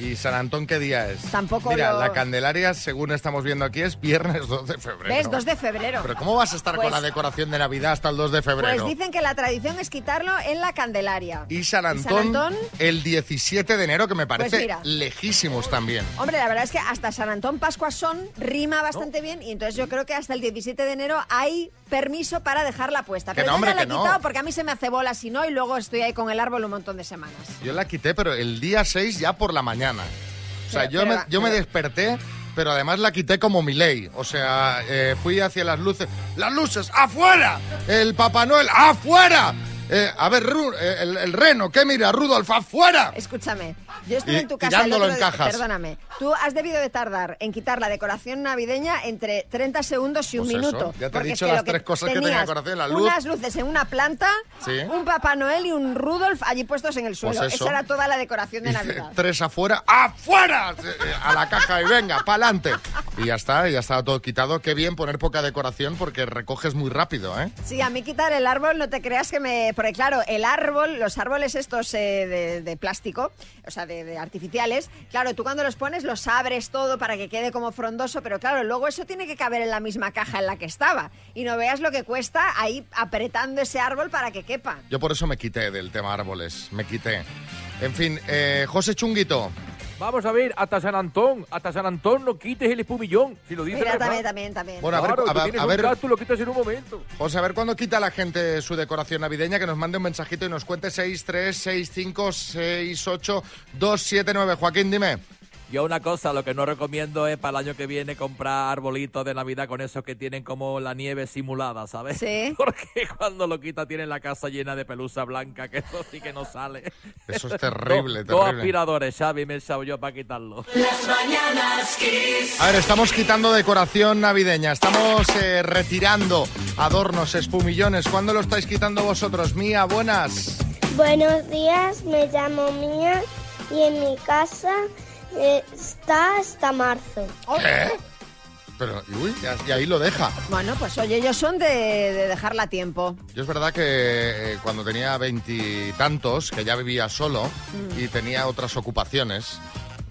¿Y San Antón qué día es? Tampoco Mira, lo- la Candelaria, según estamos viendo aquí, es viernes 2 de febrero. ¿Ves? 2 de febrero. Pero ¿cómo vas a estar con Pues- la decoración de Navidad hasta el 2 de febrero? Pues dicen que la tradición es quitarlo en la Candelaria. y San ¿Y Antón, San Antón? el 17 de enero, que me parece Pues mira. lejísimos también. Hombre, la verdad es que hasta San Antón Pascua son rima bastante bien y entonces yo creo que hasta el 17 de enero hay permiso para dejarla puesta. Pero no, yo hombre, ya la he que no. quitado porque a mí se me hace bola si no y luego estoy ahí con el árbol un montón de semanas. Yo la quité, pero el día 6 ya por la mañana. O sea, Pero- yo, pero me, yo me desperté, pero además la quité como mi ley. O sea, eh, fui hacia las luces. ¡Las luces! ¡Afuera! ¡El Papá Noel! ¡Afuera! Eh, a ver, Ru- eh, el, el reno, ¿qué mira? Rudolf, afuera. Escúchame, yo estuve Y en tu casa el otro en cajas. Perdóname, tú has debido de tardar en quitar la decoración navideña entre 30 segundos y un Pues eso, minuto. ya te he dicho es que las tres cosas que tenía decoración, la luz. Unas luces en una planta, Sí. un Papá Noel y un Rudolf allí puestos en el suelo. Pues eso. Esa era toda la decoración de Navidad. tres afuera, ¡afuera! Eh, A la caja y venga, pa'lante. Y ya está, ya está todo quitado. Qué bien poner poca decoración porque recoges muy rápido, ¿eh? Sí, a mí quitar el árbol, no te creas que me... Porque claro, el árbol, los árboles estos eh, de, de plástico, o sea, de, de artificiales, claro, tú cuando los pones los abres todo para que quede como frondoso, pero claro, luego eso tiene que caber en la misma caja en la que estaba. Y no veas lo que cuesta ahí apretando ese árbol para que quepa. Yo por eso me quité del tema árboles, me quité. En fin, eh, José Chunguito, Vamos a ver, hasta San Antón, hasta San Antón no quites el espumillón. Si lo dice Mira, también, también, también. Bueno, a ver, Claro, a tú ver- a cactus, lo quitas en un momento. José, a ver cuándo quita la gente su decoración navideña, que nos mande un mensajito y nos cuente 6, 3, 6, 5, 6, 8, 2, 7, 9. Joaquín, dime. Yo una cosa, lo que no recomiendo es para el año que viene comprar arbolitos de Navidad con esos que tienen como la nieve simulada, ¿sabes? Sí. Porque cuando lo quita tienen la casa llena de pelusa blanca, que eso sí que no sale. Eso es terrible, Dos- Dos terrible. aspiradores, Xavi, me he echado yo para quitarlo. Las mañanas Kiss. A ver, estamos quitando decoración navideña, estamos eh, retirando adornos, espumillones. ¿Cuándo lo estáis quitando vosotros? Mía, buenas. Buenos días, me llamo Mía y en mi casa eh, está hasta marzo. ¿Qué? Pero, uy, y, y ahí lo deja. Bueno, pues oye, ellos son de, de dejarla a tiempo. Yo es verdad que eh, cuando tenía veintitantos, que ya vivía solo Mm. y tenía otras ocupaciones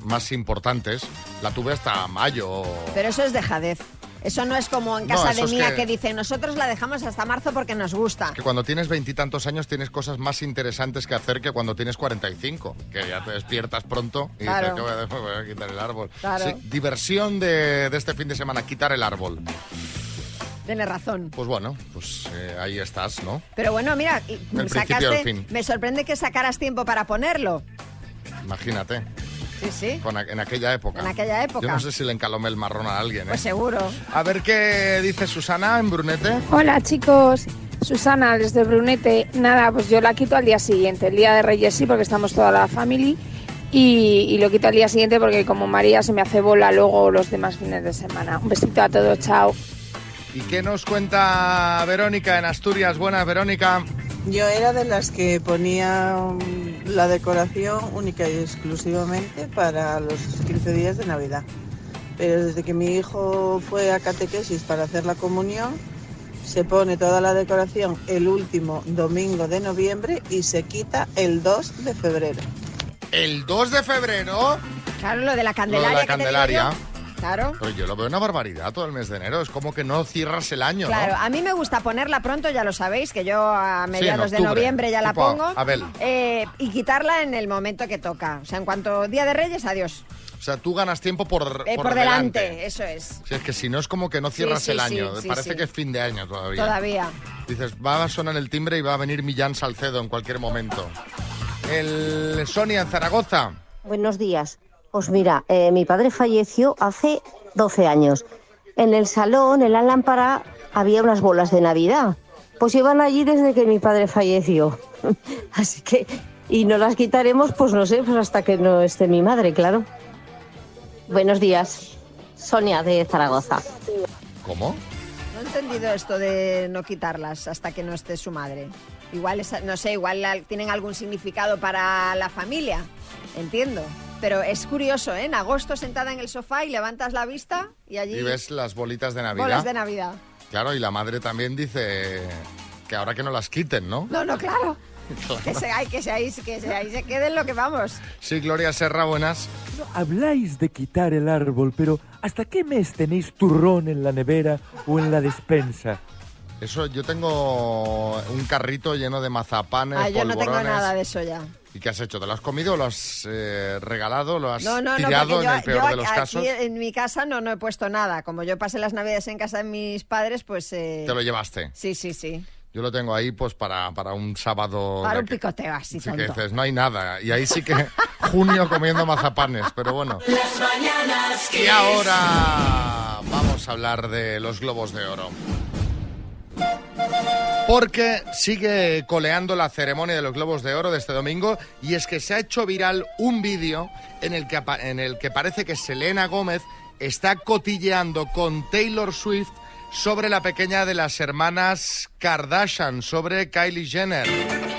más importantes, la tuve hasta mayo. Pero eso es dejadez. Eso no es como en casa de es Mía que- que... dicen, nosotros la dejamos hasta marzo porque nos gusta. Que cuando tienes veintitantos años tienes cosas más interesantes que hacer que cuando tienes 45, que ya te despiertas pronto y Claro. dices que voy a, quitar el árbol. Claro. Sí, diversión de, de este fin de semana, quitar el árbol. Tienes razón. Pues bueno, pues eh, ahí estás, ¿no? Pero bueno, mira, El fin. me sorprende que sacaras tiempo para ponerlo. Imagínate, Sí, sí. con en aquella época. En aquella época. Yo no sé si le encalomé el marrón a alguien, ¿eh? Pues seguro. A ver qué dice Susana en Brunete. Hola chicos, Susana desde Brunete. Nada, pues yo la quito al día siguiente, el día de Reyes sí, porque estamos toda la familia. Y, y lo quito al día siguiente porque como María se me hace bola luego los demás fines de semana. Un besito a todos, chao. ¿Y qué nos cuenta Verónica en Asturias? Buenas, Verónica. Yo era de las que ponía la decoración única y exclusivamente para los 15 días de Navidad. Pero desde que mi hijo fue a catequesis para hacer la comunión, se pone toda la decoración el último domingo de noviembre y se quita el 2 de febrero. El 2 de febrero. Claro, lo de la Lo de Candelaria. la. Claro. Pero yo lo veo una barbaridad todo el mes de enero. Es como que no cierras el año, Claro, ¿no? a mí me gusta ponerla pronto, ya lo sabéis, que yo a mediados de octubre, noviembre ya la pongo. Abel. Eh, y quitarla en el momento que toca. O sea, en cuanto Día de Reyes, adiós. O sea, tú ganas tiempo por, Eh, por, delante. eso es. Si es que si no es como que no cierras sí, el año. sí, Parece sí. que es fin de año todavía. Todavía. Dices, va a sonar el timbre y va a venir Millán Salcedo en cualquier momento. El Sonia en Zaragoza. Buenos días. Pues mira, eh, mi padre falleció hace 12 años. En el salón, en la lámpara, había unas bolas de Navidad. Pues llevan allí desde que mi padre falleció. Así que, y no las quitaremos, pues no sé, pues hasta que no esté mi madre, claro. Buenos días. Sonia de Zaragoza. ¿Cómo? No he entendido esto de no quitarlas hasta que no esté su madre. Igual, es- no sé, igual tienen algún significado para la familia. Entiendo. Pero es curioso, ¿eh? En agosto sentada en el sofá y levantas la vista y allí Y ves las bolitas de Navidad. bolas de Navidad. Claro, y la madre también dice que ahora que no las quiten, ¿no? No, no, claro. Claro. Que se, ay, que se ahí, que se ahí se queden lo que vamos. Sí, Gloria Serra, buenas. Habláis de quitar el árbol, pero ¿hasta qué mes tenéis turrón en la nevera o en la despensa? Eso, yo tengo un carrito lleno de mazapanes, Ah, yo no tengo nada de eso ya. ¿Y qué has hecho? ¿Te lo has comido? ¿Lo has eh, regalado? ¿Lo has No, no, no, tirado yo, en el peor yo de los aquí casos? en mi casa no, no he puesto nada. Como yo pasé las navidades en casa de mis padres, pues... eh, Te lo llevaste. Sí, sí, sí. Yo lo tengo ahí pues para, para un sábado. Para un que- picoteo así, Sí, que dices, no hay nada. Y ahí sí que junio comiendo mazapanes, pero bueno. Las mañanas Y ahora vamos a hablar de los globos de oro. Porque sigue coleando la ceremonia de los globos de oro de este domingo y es que se ha hecho viral un vídeo en, el que en el que parece que Selena Gómez está cotilleando con Taylor Swift sobre la pequeña de las hermanas Kardashian, sobre Kylie Jenner.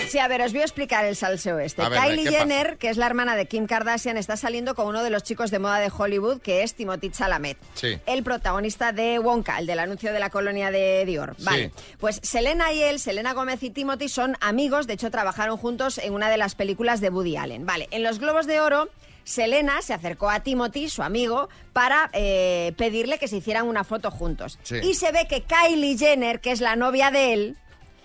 Sí, a ver, os voy a explicar el salseo este. Ver, Kylie. Jenner, que es la hermana de Kim Kardashian, está saliendo con uno de los chicos de moda de Hollywood, que es Timothy Chalamet. Sí. El protagonista de Wonka, el del anuncio de la colonia de Dior. Sí. Vale. Pues Selena y él, Selena Gómez y Timothy, son amigos. De hecho, trabajaron juntos en una de las películas de Woody Allen. Vale. En los Globos de Oro. Selena se acercó a Timothy, su amigo, para eh, pedirle que se hicieran una foto juntos. Sí. Y se ve que Kylie Jenner, que es la novia de él,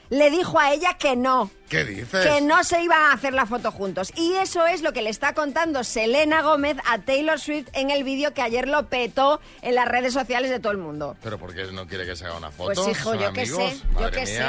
le dijo a ella que no, ¿Qué dices? que no se iban a hacer la foto juntos. Y eso es lo que le está contando Selena Gómez a Taylor Swift en el vídeo que ayer lo petó en las redes sociales de todo el mundo. ¿Pero por qué no quiere que se haga una foto? Pues, hijo, ¿Son yo qué sé, yo qué sé.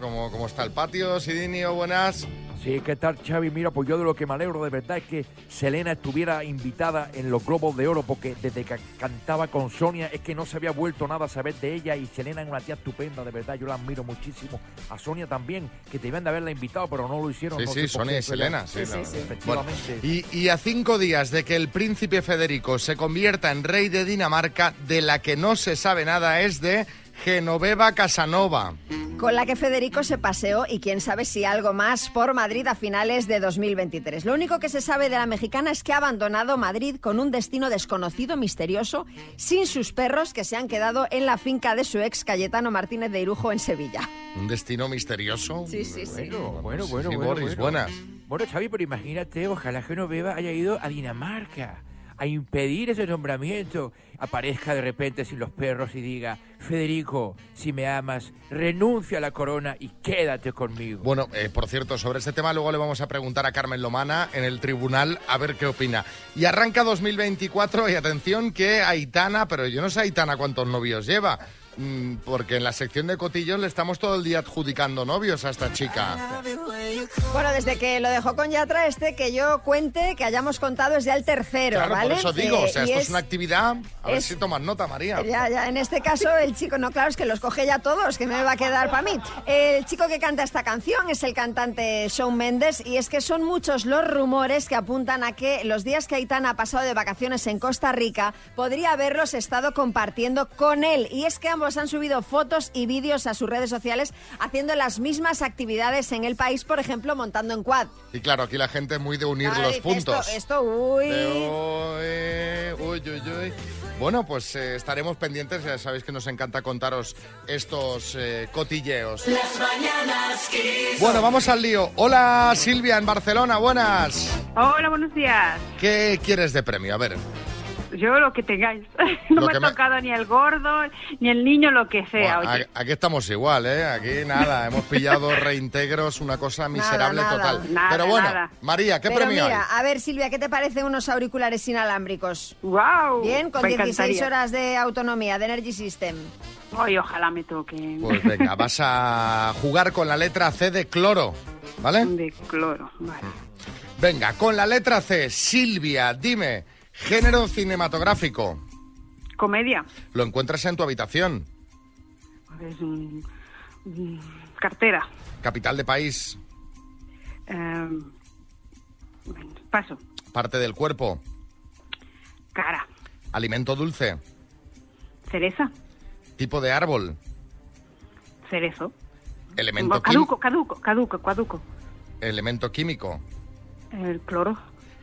¿cómo, ¿cómo está el patio, Sidinio? Buenas. Sí, ¿qué tal, Xavi? Mira, pues yo de lo que me alegro de verdad es que Selena estuviera invitada en los Globos de Oro, porque desde que cantaba con Sonia es que no se había vuelto nada a saber de ella y Selena es una tía estupenda, de verdad, yo la admiro muchísimo. A Sonia también, que debían de haberla invitado, pero no lo hicieron. Sí, no sí, Sonia y Selena. Sí, Bueno, Efectivamente. y, y a cinco días de que el príncipe Federico se convierta en rey de Dinamarca, de la que no se sabe nada es de Genoveva Casanova. Con la que Federico se paseó y quién sabe si algo más por Madrid a finales de 2023. Lo único que se sabe de la mexicana es que ha abandonado Madrid con un destino desconocido, misterioso, sin sus perros que se han quedado en la finca de su ex Cayetano Martínez de Irujo en Sevilla. Un destino misterioso. Sí, sí, sí. Bueno, bueno, Sí, bueno, sí, bueno, Boris, bueno. buenas. Bueno, Xavi, pero imagínate, ojalá Genoveva haya ido a Dinamarca a impedir ese nombramiento. Aparezca de repente sin los perros y diga, Federico, si me amas, renuncia a la corona y quédate conmigo. Bueno, eh, por cierto, sobre este tema luego le vamos a preguntar a Carmen Lomana en el tribunal a ver qué opina. Y arranca 2024 y atención que Aitana, pero yo no sé Aitana cuántos novios lleva, porque en la sección de cotillos le estamos todo el día adjudicando novios a esta chica. Bueno, desde que lo dejó con Yatra, este que yo cuente, que hayamos contado es ya el tercero, Claro, ¿vale? por eso digo, Eh, o sea, y esto es, una actividad, a ver si tomas nota, María. Ya, ya, en este caso el chico, no, claro, es que los coge ya todos, que me va a quedar para mí. El chico que canta esta canción es el cantante Shawn Mendes y es que son muchos los rumores que apuntan a que los días que Aitana ha pasado de vacaciones en Costa Rica podría haberlos estado compartiendo con él. Y es que ambos han subido fotos y vídeos a sus redes sociales haciendo las mismas actividades en el país, por ejemplo, montando en quad. Y claro, aquí la gente muy de unir Claro, los puntos. Esto, esto, uy. De uy, uy, uy. Bueno, pues eh, estaremos pendientes, ya sabéis que nos encanta contaros estos eh, cotilleos. Las mañanas Kiss. Bueno, vamos al lío. Hola Silvia en Barcelona, buenas. Hola, buenos días. ¿Qué quieres de premio? A ver. Yo lo que tengáis. No Lo me me- tocado ni el gordo, ni el niño, lo que sea. Bueno, oye. a- aquí estamos igual, ¿eh? Aquí nada, hemos pillado reintegros, una cosa miserable nada. total. Nada, Pero bueno, nada. María, ¿qué Pero premio mira, hay? a ver, Silvia, ¿qué te parece unos auriculares inalámbricos? ¡Wow! Bien, con Me 16 encantaría. horas de autonomía, de Energy System. Ay, ojalá me toquen. Pues venga, vas a jugar con la letra C de cloro, ¿vale? De cloro, vale. Venga, con la letra C, Silvia, dime, género cinematográfico. Comedia. Lo encuentras en tu habitación. Pues, mm, mm, cartera. Capital de país, Eh, paso. parte del cuerpo, Cara. alimento dulce, Cereza. tipo de árbol, Cerezo. elemento, Caduco, caduco, caduco, caduco. elemento químico, El cloro.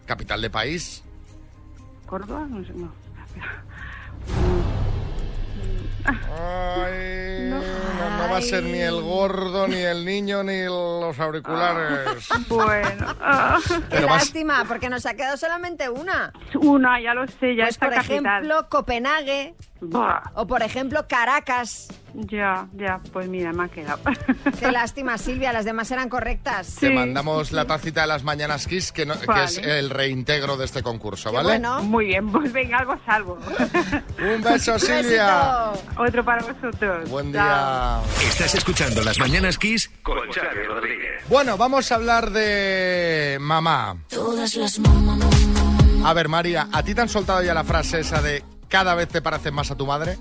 capital de país, Córdoba. No sé, no. Ay, no, no va a ser ni el gordo, ni el niño, ni los auriculares. Bueno. ah. Qué Pero vas- lástima, porque nos ha quedado solamente una. Una, ya lo sé, ya Pues está por capital. ejemplo, Copenhague. Buah. O por ejemplo, Caracas. Ya, ya, pues mira, me ha quedado. Qué lástima, Silvia, las demás eran correctas. Te mandamos la tacita de las mañanas Kiss, que, no- que Vale. es el reintegro de este concurso, ¿vale? bueno. Muy bien, pues venga, algo salvo. Un beso, Silvia. Otro para vosotros. Buen Chao. día. Estás escuchando Las Mañanas Kiss con Xavi Rodríguez. Bueno, vamos a hablar de mamá. Todas las A ver, María, ¿a ti te han soltado ya la frase esa de cada vez te pareces más a tu madre?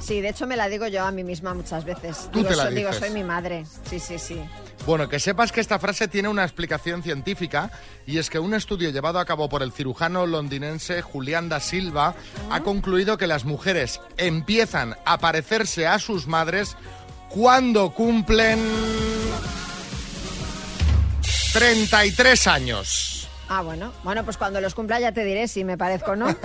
Sí, de hecho me la digo yo a mí misma muchas veces. Tú digo, te la soy, digo, soy mi madre. Sí, sí, sí. Bueno, que sepas que esta frase tiene una explicación científica y es que un estudio llevado a cabo por el cirujano londinense Julián da Silva ha concluido que las mujeres empiezan a parecerse a sus madres cuando cumplen 33 años. Ah, bueno. Bueno, pues cuando los cumpla ya te diré si me parezco o no.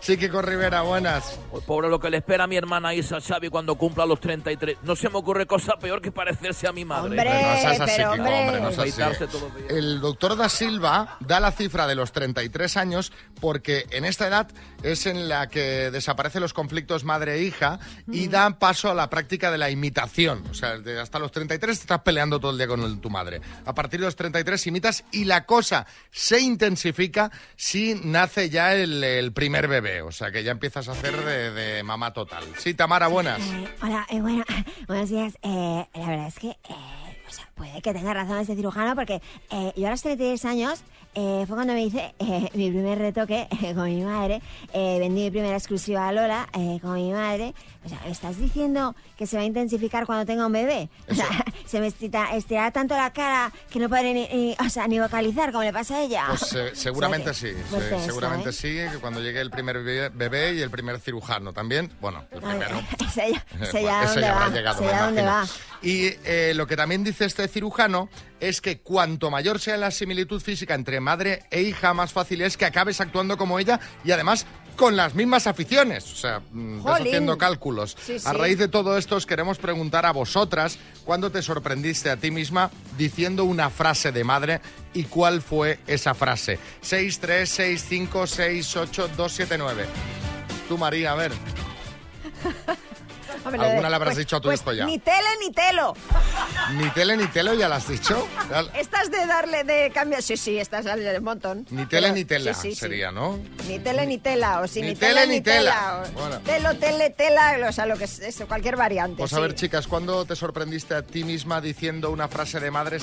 Sí, que con Rivera, buenas. Pues pobre lo que le espera a mi hermana Isa Xavi cuando cumpla los 33. No se me ocurre cosa peor que parecerse a mi madre. Pero no seas así, Kiko, hombre, no seas así. El doctor da Silva da la cifra de los 33 años porque en esta edad es en la que desaparecen los conflictos madre-hija y da paso a la práctica de la imitación. O sea, de hasta los 33 te estás peleando todo el día con el- tu madre. A partir de los 33 imitas y la cosa se intensifica si nace ya el, primer bebé. O sea, que ya empiezas a hacer de, de mamá total. Sí, Tamara, buenas. Hola, eh, bueno, buenos días. Eh, la verdad es que, eh, o sea, puede que tenga razón este cirujano porque eh, yo a los 33 años eh, fue cuando me hice eh, mi primer retoque eh, con mi madre. Eh, vendí mi primera exclusiva a Lola eh, con mi madre. O sea, ¿me estás diciendo que se va a intensificar cuando tenga un bebé? O sea, se me estira- estirará tanto la cara que no podré ni, ni- o sea, ni vocalizar como le pasa a ella. Pues seguramente O sea sí, que se- seguramente sí, que cuando llegue el primer bebé, y el primer cirujano también, bueno, el primero. Ese ya, Bueno, ya eso dónde va, llegado, ya dónde va. Y eh, lo que también dice este cirujano es que cuanto mayor sea la similitud física entre madre e hija, más fácil es que acabes actuando como ella y además con las mismas aficiones. O sea, mm, haciendo cálculos. Sí, A raíz de todo esto os queremos preguntar a vosotras cuándo te sorprendiste a ti misma diciendo una frase de madre y cuál fue esa frase. 636568279. Tú, María, a ver. Hombre, ¿Alguna le habrás pues- dicho a tu pues hijo ya? Ni tele ni telo. Ni tele ni telo, ya lo has dicho. Estas de darle de cambio. Sí, sí, estas un montón. Ni tele Pero- ni tela sí, sí, sí. sería, ¿no? Ni tele ni tela, o si Ni ni, tele tele ni tela. tela. o Bueno. Telo, tele, tela, o sea, lo que es eso, cualquier variante. Pues a sí. ver, chicas, ¿cuándo te sorprendiste a ti misma diciendo una frase de madre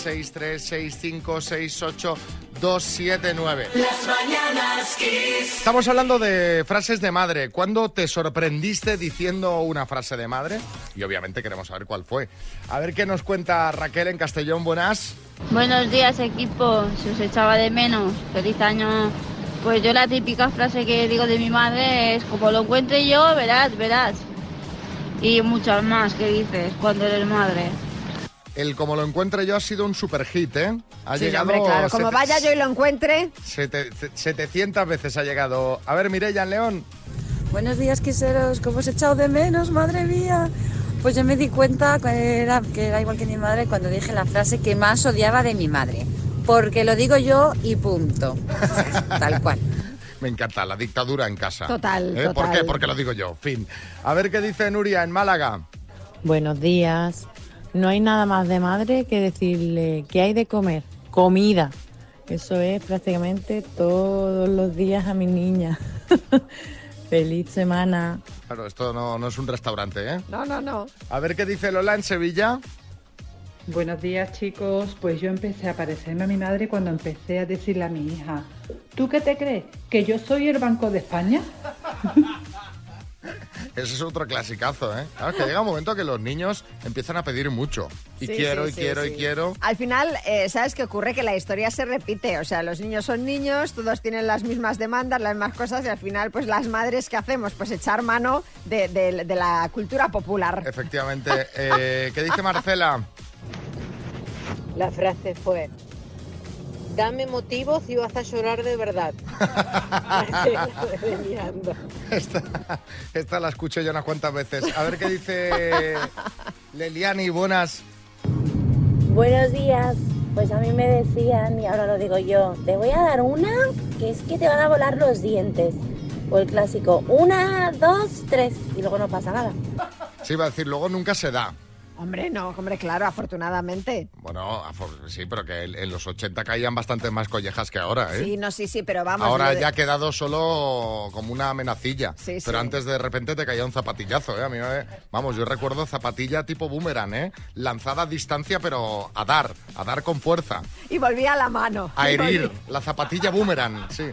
636568279? Las mañanas Kiss. Estamos hablando de frases de madre. ¿Cuándo te sorprendiste diciendo una frase de madre? Y obviamente queremos saber cuál fue. A ver qué nos cuenta Raquel en Castellón. Buenas. Buenos días equipo, se os echaba de menos, feliz año. Pues yo la típica frase que digo de mi madre es como lo encuentre yo, verás, verás. Y muchas más que dices cuando eres madre. El como lo encuentre yo ha sido un super hit, ¿eh? Ha Sí, llegado hombre, claro, como vaya yo y lo encuentre. sete- 700 veces ha llegado. A ver, Mireia en León. Buenos días, quiseros. ¿Cómo os he echado de menos, madre mía? Pues yo me di cuenta que era, que era igual que mi madre cuando dije la frase que más odiaba de mi madre. Porque lo digo yo y punto. Tal cual. Me encanta, la dictadura en casa. Total, ¿Eh? ¿Por total. qué? Porque lo digo yo. Fin. A ver qué dice Nuria en Málaga. Buenos días. No hay nada más de madre que decirle qué hay de comer. Comida. Eso es prácticamente todos los días a mi niña. Feliz semana. Claro, esto no, no es un restaurante, ¿eh? No, no, no. A ver qué dice Lola en Sevilla. Buenos días chicos, pues yo empecé a parecerme a mi madre cuando empecé a decirle a mi hija, ¿tú qué te crees? ¿Que yo soy el Banco de España? Ese es otro clasicazo, ¿eh? Claro, es que llega un momento que los niños empiezan a pedir mucho. Y Sí, quiero, sí, y sí, quiero, sí. y quiero. Al final, eh, ¿sabes qué ocurre? Que la historia se repite. O sea, los niños son niños, todos tienen las mismas demandas, las mismas cosas, y al final, pues las madres, ¿qué hacemos? Pues echar mano de, de- de la cultura popular. Efectivamente. Eh, ¿Qué dice Marcela? La frase fue, dame motivos y vas a llorar de verdad. Esta, esta la escucho yo unas cuantas veces. A ver qué dice Leliani, buenas. Buenos días. Pues a mí me decían, y ahora lo digo yo, te voy a dar una que es que te van a volar los dientes. O el clásico, una, dos, tres, y luego no pasa nada. Sí, iba a decir, luego nunca se da. Hombre, no, hombre, claro, afortunadamente. Bueno, afor- sí, pero que en los 80 caían bastantes más collejas que ahora, ¿eh? Sí, no, sí, sí, pero vamos. Ahora de- ya ha quedado solo como una amenacilla. Sí, pero sí. antes de repente te caía un zapatillazo, ¿eh? A mí me- Vamos, yo recuerdo zapatilla tipo boomerang, ¿eh? Lanzada a distancia, pero a dar, a dar con fuerza. Y volvía a la mano. A herir, la zapatilla boomerang, sí.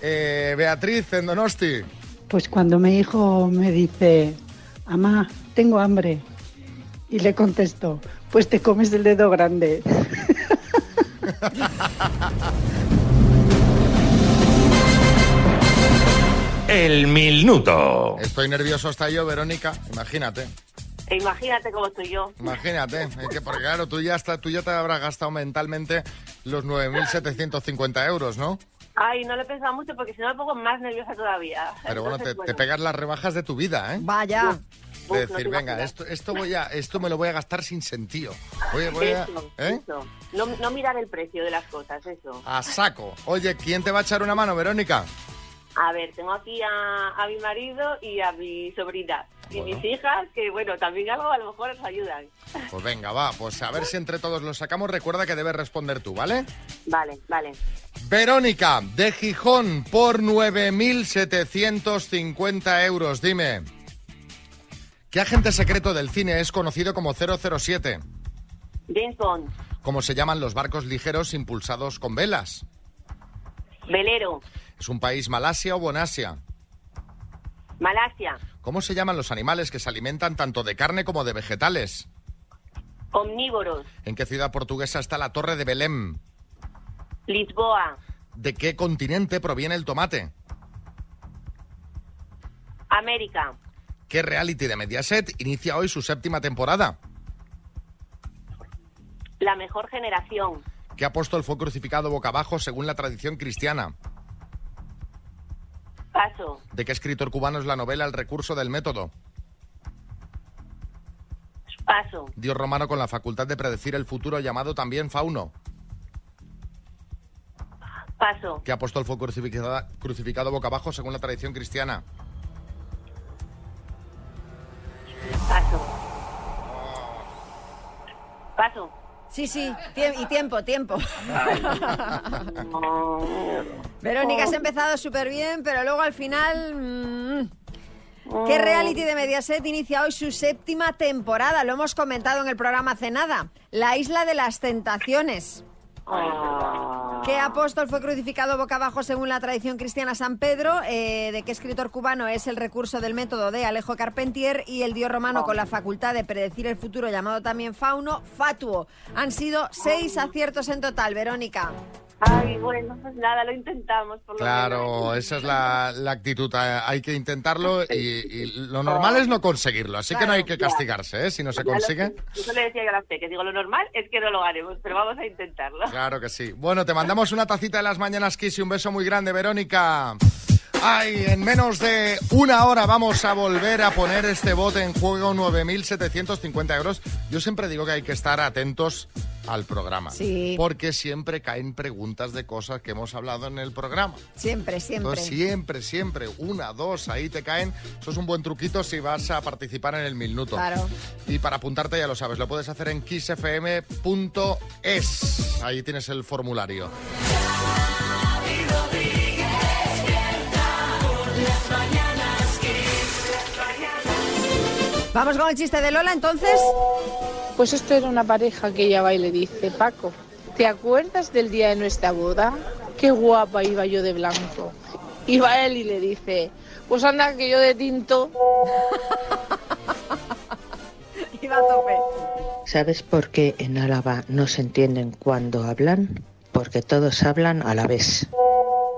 Eh, Beatriz, en Donosti. Pues cuando mi hijo me dice, mamá, tengo hambre, y le contesto, pues te comes el dedo grande. El minuto. Estoy nervioso hasta yo, Verónica, imagínate. E imagínate cómo estoy yo. Imagínate, es que porque claro, tú ya, está, tú ya te habrás gastado mentalmente los 9.750 euros, ¿no? Ay, no lo he pensado mucho porque si no me pongo más nerviosa todavía. Pero bueno, te, Entonces, te pegas las rebajas de tu vida, ¿eh? Vaya. De decir, venga, esto, esto, voy a, esto me lo voy a gastar sin sentido. Oye, voy a, ¿eh? eso. No, no mirar el precio de las cosas, eso. a saco. Oye, ¿quién te va a echar una mano, Verónica? A ver, tengo aquí a, a mi marido y a mi sobrina. Y mis hijas, que bueno, también algo a lo mejor os ayudan. Pues venga, va, pues a ver si entre todos lo sacamos. Recuerda que debes responder tú, ¿vale? Vale, vale. Verónica, de Gijón, por 9.750 euros. Dime, ¿qué agente secreto del cine es conocido como 007? James Bond, ¿Cómo se llaman los barcos ligeros impulsados con velas? velero, ¿Es un país Malasia o Bonasia? Malasia, ¿Cómo se llaman los animales que se alimentan tanto de carne como de vegetales? omnívoros, ¿En qué ciudad portuguesa está la Torre de Belém? Lisboa, ¿De qué continente proviene el tomate? América, ¿Qué reality de Mediaset inicia hoy su séptima temporada? la mejor generación, ¿Qué apóstol fue crucificado boca abajo según la tradición cristiana? paso, ¿De qué escritor cubano es la novela El recurso del método? paso, Dios romano con la facultad de predecir el futuro llamado también fauno. paso, ¿Qué apóstol fue crucificada- crucificado boca abajo según la tradición cristiana? Paso. Paso. Sí, sí, tie- y tiempo, tiempo. Verónica, has empezado súper bien, pero luego al final... mm, ¿Qué reality de Mediaset inicia hoy su séptima temporada? Lo hemos comentado en el programa hace nada. La Isla de las Tentaciones. ¿Qué apóstol fue crucificado boca abajo según la tradición cristiana San Pedro? Eh, ¿De qué escritor cubano es el recurso del método de Alejo Carpentier? Y el dios romano con la facultad de predecir el futuro, llamado también Fauno, Fatuo. Han sido seis aciertos en total, Verónica. Ay, bueno, pues nada, lo intentamos. Por lo. Claro, esa es la, la actitud. eh, Hay que intentarlo y, y lo normal es no conseguirlo. Así que no hay que castigarse, ¿eh? Si no se consigue. Eso le decía yo a la Fe, que digo, lo normal es que no lo haremos, pero vamos a intentarlo. Claro que sí. Bueno, te mandamos una tacita de las mañanas Kiss y un beso muy grande, Verónica. Ay, en menos de una hora vamos a volver a poner este bote en juego, 9.750 euros. Yo siempre digo que hay que estar atentos al programa. Sí. Porque siempre caen preguntas de cosas que hemos hablado en el programa. Siempre, siempre. Entonces, siempre, siempre, una, dos, ahí te caen. Eso es un buen truquito si vas a participar en el minuto. Claro. Y para apuntarte ya lo sabes, lo puedes hacer en kissfm.es. Ahí tienes el formulario. Vamos con el chiste de Lola, entonces. Pues esto era una pareja que ella va y le dice, Paco, ¿te acuerdas del día de nuestra boda? Qué guapa iba yo de blanco. Y va él y le dice, pues anda que yo de tinto. Iba a tope. ¿Sabes por qué en Álava no se entienden cuando hablan? Porque todos hablan a la vez.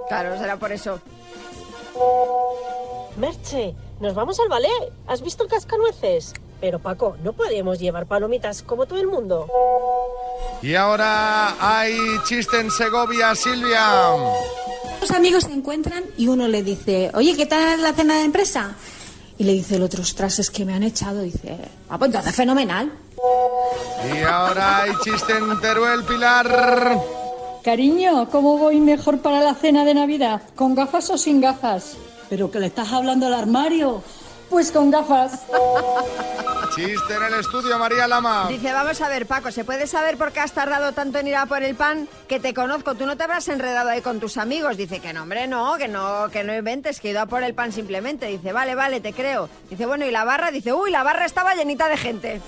Claro, será por eso. Merche, nos vamos al ballet. ¿Has visto el cascanueces? Pero Paco, no podemos llevar palomitas como todo el mundo. Y ahora hay chiste en Segovia, Silvia. Los amigos se encuentran y uno le dice, oye, ¿qué tal la cena de empresa? Y le dice el otro, ostras, es que me han echado. Dice, ah, pues entonces fenomenal. Y ahora hay chiste en Teruel, Pilar. Cariño, ¿cómo voy mejor para la cena de Navidad? ¿Con gafas o sin gafas? ¿Pero que le estás hablando al armario? Pues con gafas. Chiste en el estudio, María Lama. Dice, vamos a ver, Paco, ¿se puede saber por qué has tardado tanto en ir a por el pan? Que te conozco, tú no te habrás enredado ahí con tus amigos. Dice que no, hombre, no, que no, que no inventes, que he ido a por el pan simplemente. Dice, vale, vale, te creo. Dice, bueno, ¿y la barra? Dice, uy, la barra estaba llenita de gente.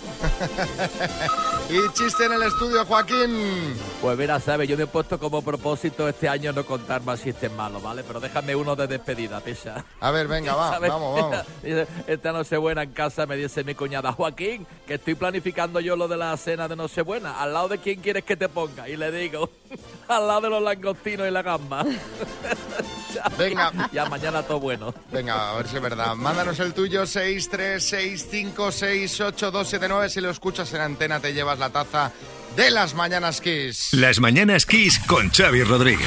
y chiste en el estudio, Joaquín. Pues mira, sabes, yo me he puesto como propósito este año no contar más chistes malos, ¿vale? Pero déjame uno de despedida, Pisa. A ver, venga, va, ¿Sabes? vamos, vamos. Dice, Esta Nochebuena en casa me dice mi cuñada, Joaquín, que estoy planificando yo lo de la cena de Nochebuena. ¿Al lado de quién quieres que te ponga? Y le digo, al lado de los langostinos y la gamba. Venga. Ya mañana todo bueno. Venga, a ver si es verdad. Mándanos el tuyo, 636568279. Si lo escuchas en antena, te llevas la taza de las Mañanas Kiss. Las Mañanas Kiss con Xavi Rodríguez.